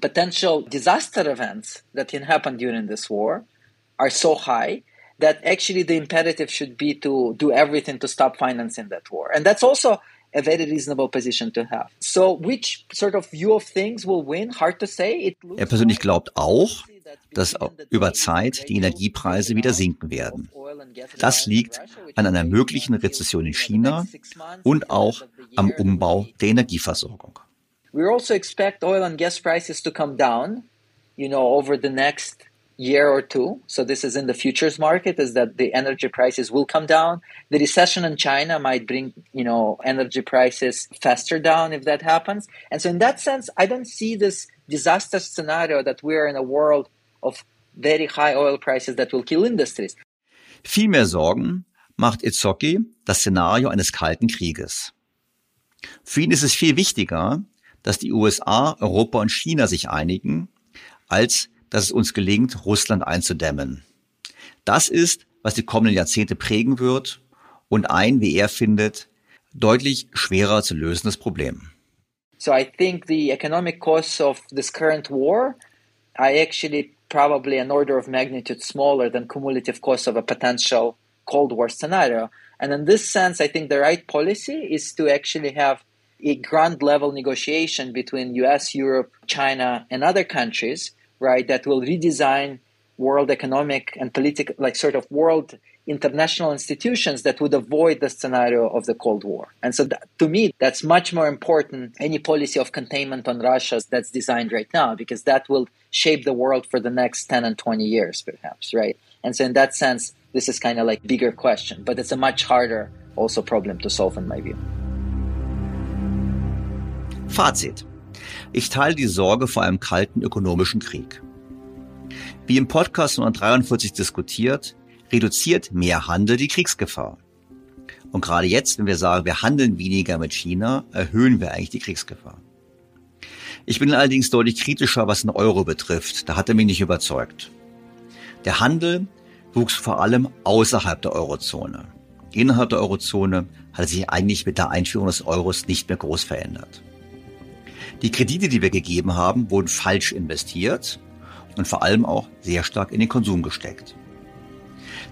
Speaker 8: potential disaster events that can happen during this war are so high that actually the imperative should be to do everything to stop financing that war. And that's also a very reasonable position to have. So which sort of view of things will win? Hard to say.
Speaker 3: er persönlich glaubt auch, dass über Zeit die Energiepreise wieder sinken werden. Das liegt an einer möglichen Rezession in China und auch am Umbau der Energieversorgung.
Speaker 8: We also expect oil and gas prices to come down, you know, over year or two. So this is in the futures market is that the energy prices will come down. The recession in China might bring, you know, energy prices faster down if that happens. And so in that sense, I don't see this disaster scenario that we're in a world of very high oil prices that will kill industries.
Speaker 3: Viel mehr Sorgen macht Izocki das Szenario eines kalten Krieges. Für ihn ist es viel wichtiger, dass die USA, Europa und China sich einigen, als dass es uns gelingt, Russland einzudämmen. Das ist, was die kommenden Jahrzehnte prägen wird und ein, wie er findet, deutlich schwerer zu lösendes Problem.
Speaker 8: So I think the economic costs of this current war are actually probably an order of magnitude smaller than cumulative cost of a potential Cold War scenario. And in this sense, I think the right policy is to actually have a ground level negotiation between US, Europe, China, and other countries right, that will redesign world economic and political, like sort of world international institutions that would avoid the scenario of the Cold War. And so that, to me, that's much more important any policy of containment on Russia that's designed right now, because that will shape the world for the next 10 and 20 years, perhaps, right? And so in that sense, this is kind of like bigger question, but it's a much harder also problem to solve in my view.
Speaker 3: Fazit. Ich teile die Sorge vor einem kalten ökonomischen Krieg. Wie im Podcast 143 diskutiert, reduziert mehr Handel die Kriegsgefahr. Und gerade jetzt, wenn wir sagen, wir handeln weniger mit China, erhöhen wir eigentlich die Kriegsgefahr. Ich bin allerdings deutlich kritischer, was den Euro betrifft. Da hat er mich nicht überzeugt. Der Handel wuchs vor allem außerhalb der Eurozone. Innerhalb der Eurozone hat sich eigentlich mit der Einführung des Euros nicht mehr groß verändert. Die Kredite, die wir gegeben haben, wurden falsch investiert und vor allem auch sehr stark in den Konsum gesteckt.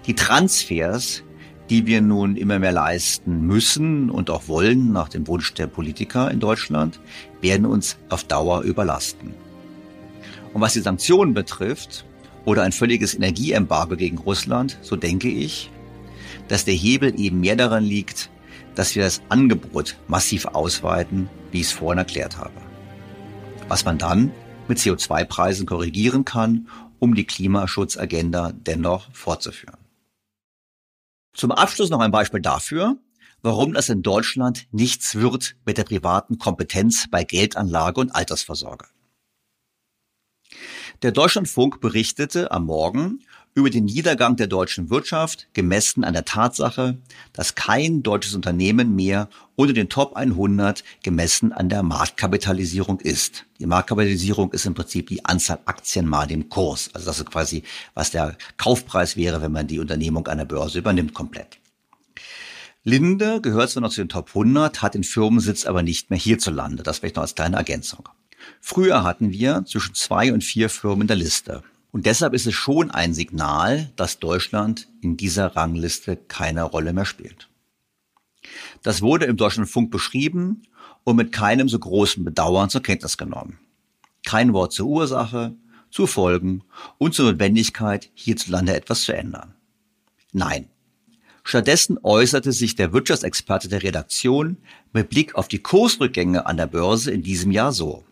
Speaker 3: Die Transfers, die wir nun immer mehr leisten müssen und auch wollen nach dem Wunsch der Politiker in Deutschland, werden uns auf Dauer überlasten. Und was die Sanktionen betrifft oder ein völliges Energieembargo gegen Russland, so denke ich, dass der Hebel eben mehr daran liegt, dass wir das Angebot massiv ausweiten, wie ich es vorhin erklärt habe was man dann mit CO2-Preisen korrigieren kann, um die Klimaschutzagenda dennoch fortzuführen. Zum Abschluss noch ein Beispiel dafür, warum das in Deutschland nichts wird mit der privaten Kompetenz bei Geldanlage und Altersvorsorge. Der Deutschlandfunk berichtete am Morgen über den Niedergang der deutschen Wirtschaft, gemessen an der Tatsache, dass kein deutsches Unternehmen mehr unter den Top 100 gemessen an der Marktkapitalisierung ist. Die Marktkapitalisierung ist im Prinzip die Anzahl Aktien mal dem Kurs. Also das ist quasi, was der Kaufpreis wäre, wenn man die Unternehmung an der Börse übernimmt komplett. Linde gehört zwar noch zu den Top 100, hat den Firmensitz aber nicht mehr hierzulande. Das vielleicht noch als kleine Ergänzung. Früher hatten wir zwischen zwei und vier Firmen in der Liste. Und deshalb ist es schon ein Signal, dass Deutschland in dieser Rangliste keine Rolle mehr spielt. Das wurde im Deutschlandfunk beschrieben und mit keinem so großen Bedauern zur Kenntnis genommen. Kein Wort zur Ursache, zu Folgen und zur Notwendigkeit, hierzulande etwas zu ändern. Nein. Stattdessen äußerte sich der Wirtschaftsexperte der Redaktion mit Blick auf die Kursrückgänge an der Börse in diesem Jahr so.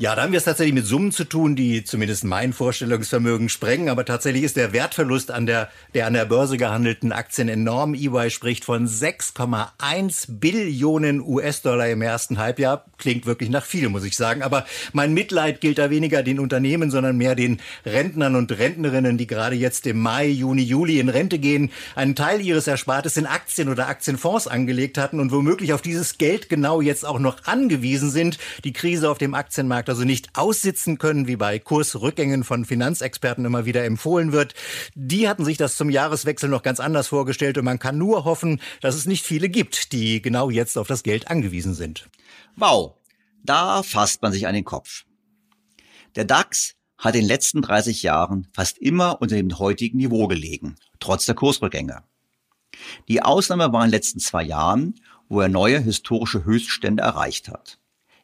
Speaker 10: Ja, da haben wir es tatsächlich mit Summen zu tun, die zumindest mein Vorstellungsvermögen sprengen. Aber tatsächlich ist der Wertverlust an der, der an der Börse gehandelten Aktien enorm. EY spricht von 6,1 Billionen US-Dollar im ersten Halbjahr. Klingt wirklich nach viel, muss ich sagen. Aber mein Mitleid gilt da weniger den Unternehmen, sondern mehr den Rentnern und Rentnerinnen, die gerade jetzt im Mai, Juni, Juli in Rente gehen, einen Teil ihres Erspartes in Aktien oder Aktienfonds angelegt hatten und womöglich auf dieses Geld genau jetzt auch noch angewiesen sind. Die Krise auf dem Aktienmarkt Markt also nicht aussitzen können, wie bei Kursrückgängen von Finanzexperten immer wieder empfohlen wird. Die hatten sich das zum Jahreswechsel noch ganz anders vorgestellt und man kann nur hoffen, dass es nicht viele gibt, die genau jetzt auf das Geld angewiesen sind.
Speaker 3: Wow. Da fasst man sich an den Kopf. Der DAX hat in den letzten 30 Jahren fast immer unter dem heutigen Niveau gelegen, trotz der Kursrückgänge. Die Ausnahme war in den letzten zwei Jahren, wo er neue historische Höchststände erreicht hat.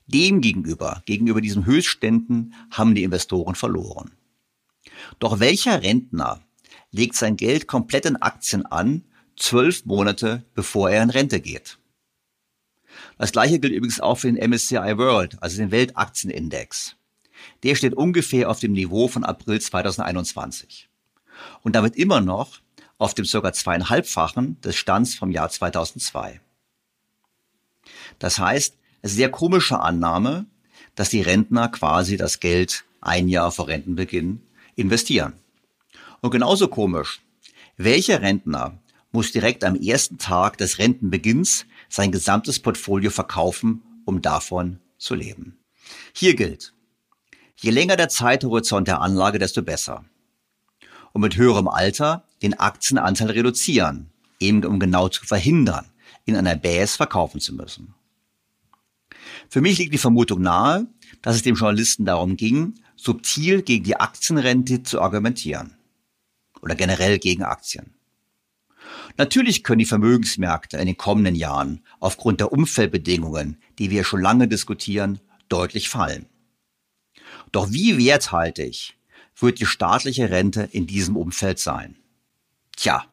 Speaker 3: Demgegenüber, gegenüber diesen Höchstständen, haben die Investoren verloren. Doch welcher Rentner legt sein Geld komplett in Aktien an, zwölf Monate bevor er in Rente geht? Das gleiche gilt übrigens auch für den MSCI World, also den Weltaktienindex. Der steht ungefähr auf dem Niveau von April 2021. Und damit immer noch auf dem circa zweieinhalbfachen des Stands vom Jahr 2002. Das heißt, sehr komische Annahme, dass die Rentner quasi das Geld ein Jahr vor Rentenbeginn investieren. Und genauso komisch, welcher Rentner muss direkt am ersten Tag des Rentenbeginns sein gesamtes Portfolio verkaufen, um davon zu leben? Hier gilt, je länger der Zeithorizont der Anlage, desto besser. Und mit höherem Alter den Aktienanteil reduzieren, eben um genau zu verhindern, in einer Bäs verkaufen zu müssen. Für mich liegt die Vermutung nahe, dass es dem Journalisten darum ging, subtil gegen die Aktienrente zu argumentieren. Oder generell gegen Aktien. Natürlich können die Vermögensmärkte in den kommenden Jahren aufgrund der Umfeldbedingungen, die wir schon lange diskutieren, deutlich fallen. Doch wie werthaltig wird die staatliche Rente in diesem Umfeld sein? Tja,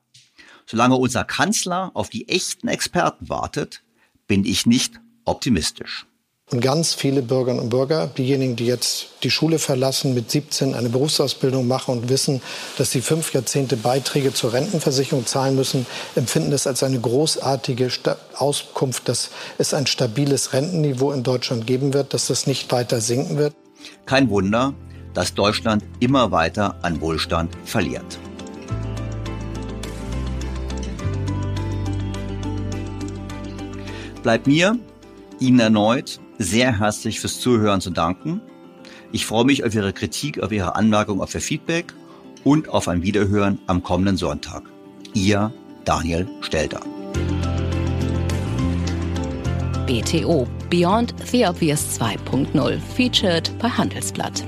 Speaker 3: solange unser Kanzler auf die echten Experten wartet, bin ich nicht optimistisch.
Speaker 11: Und ganz viele Bürgerinnen und Bürger, diejenigen, die jetzt die Schule verlassen, mit 17 eine Berufsausbildung machen und wissen, dass sie fünf Jahrzehnte Beiträge zur Rentenversicherung zahlen müssen, empfinden es als eine großartige Auskunft, dass es ein stabiles Rentenniveau in Deutschland geben wird, dass das nicht weiter sinken wird.
Speaker 3: Kein Wunder, dass Deutschland immer weiter an Wohlstand verliert. Bleibt mir, Ihnen erneut sehr herzlich fürs Zuhören zu danken. Ich freue mich auf Ihre Kritik, auf Ihre Anmerkung, auf Ihr Feedback und auf ein Wiederhören am kommenden Sonntag. Ihr Daniel Stelter.
Speaker 2: BTO Beyond the Obvious 2.0 featured bei Handelsblatt.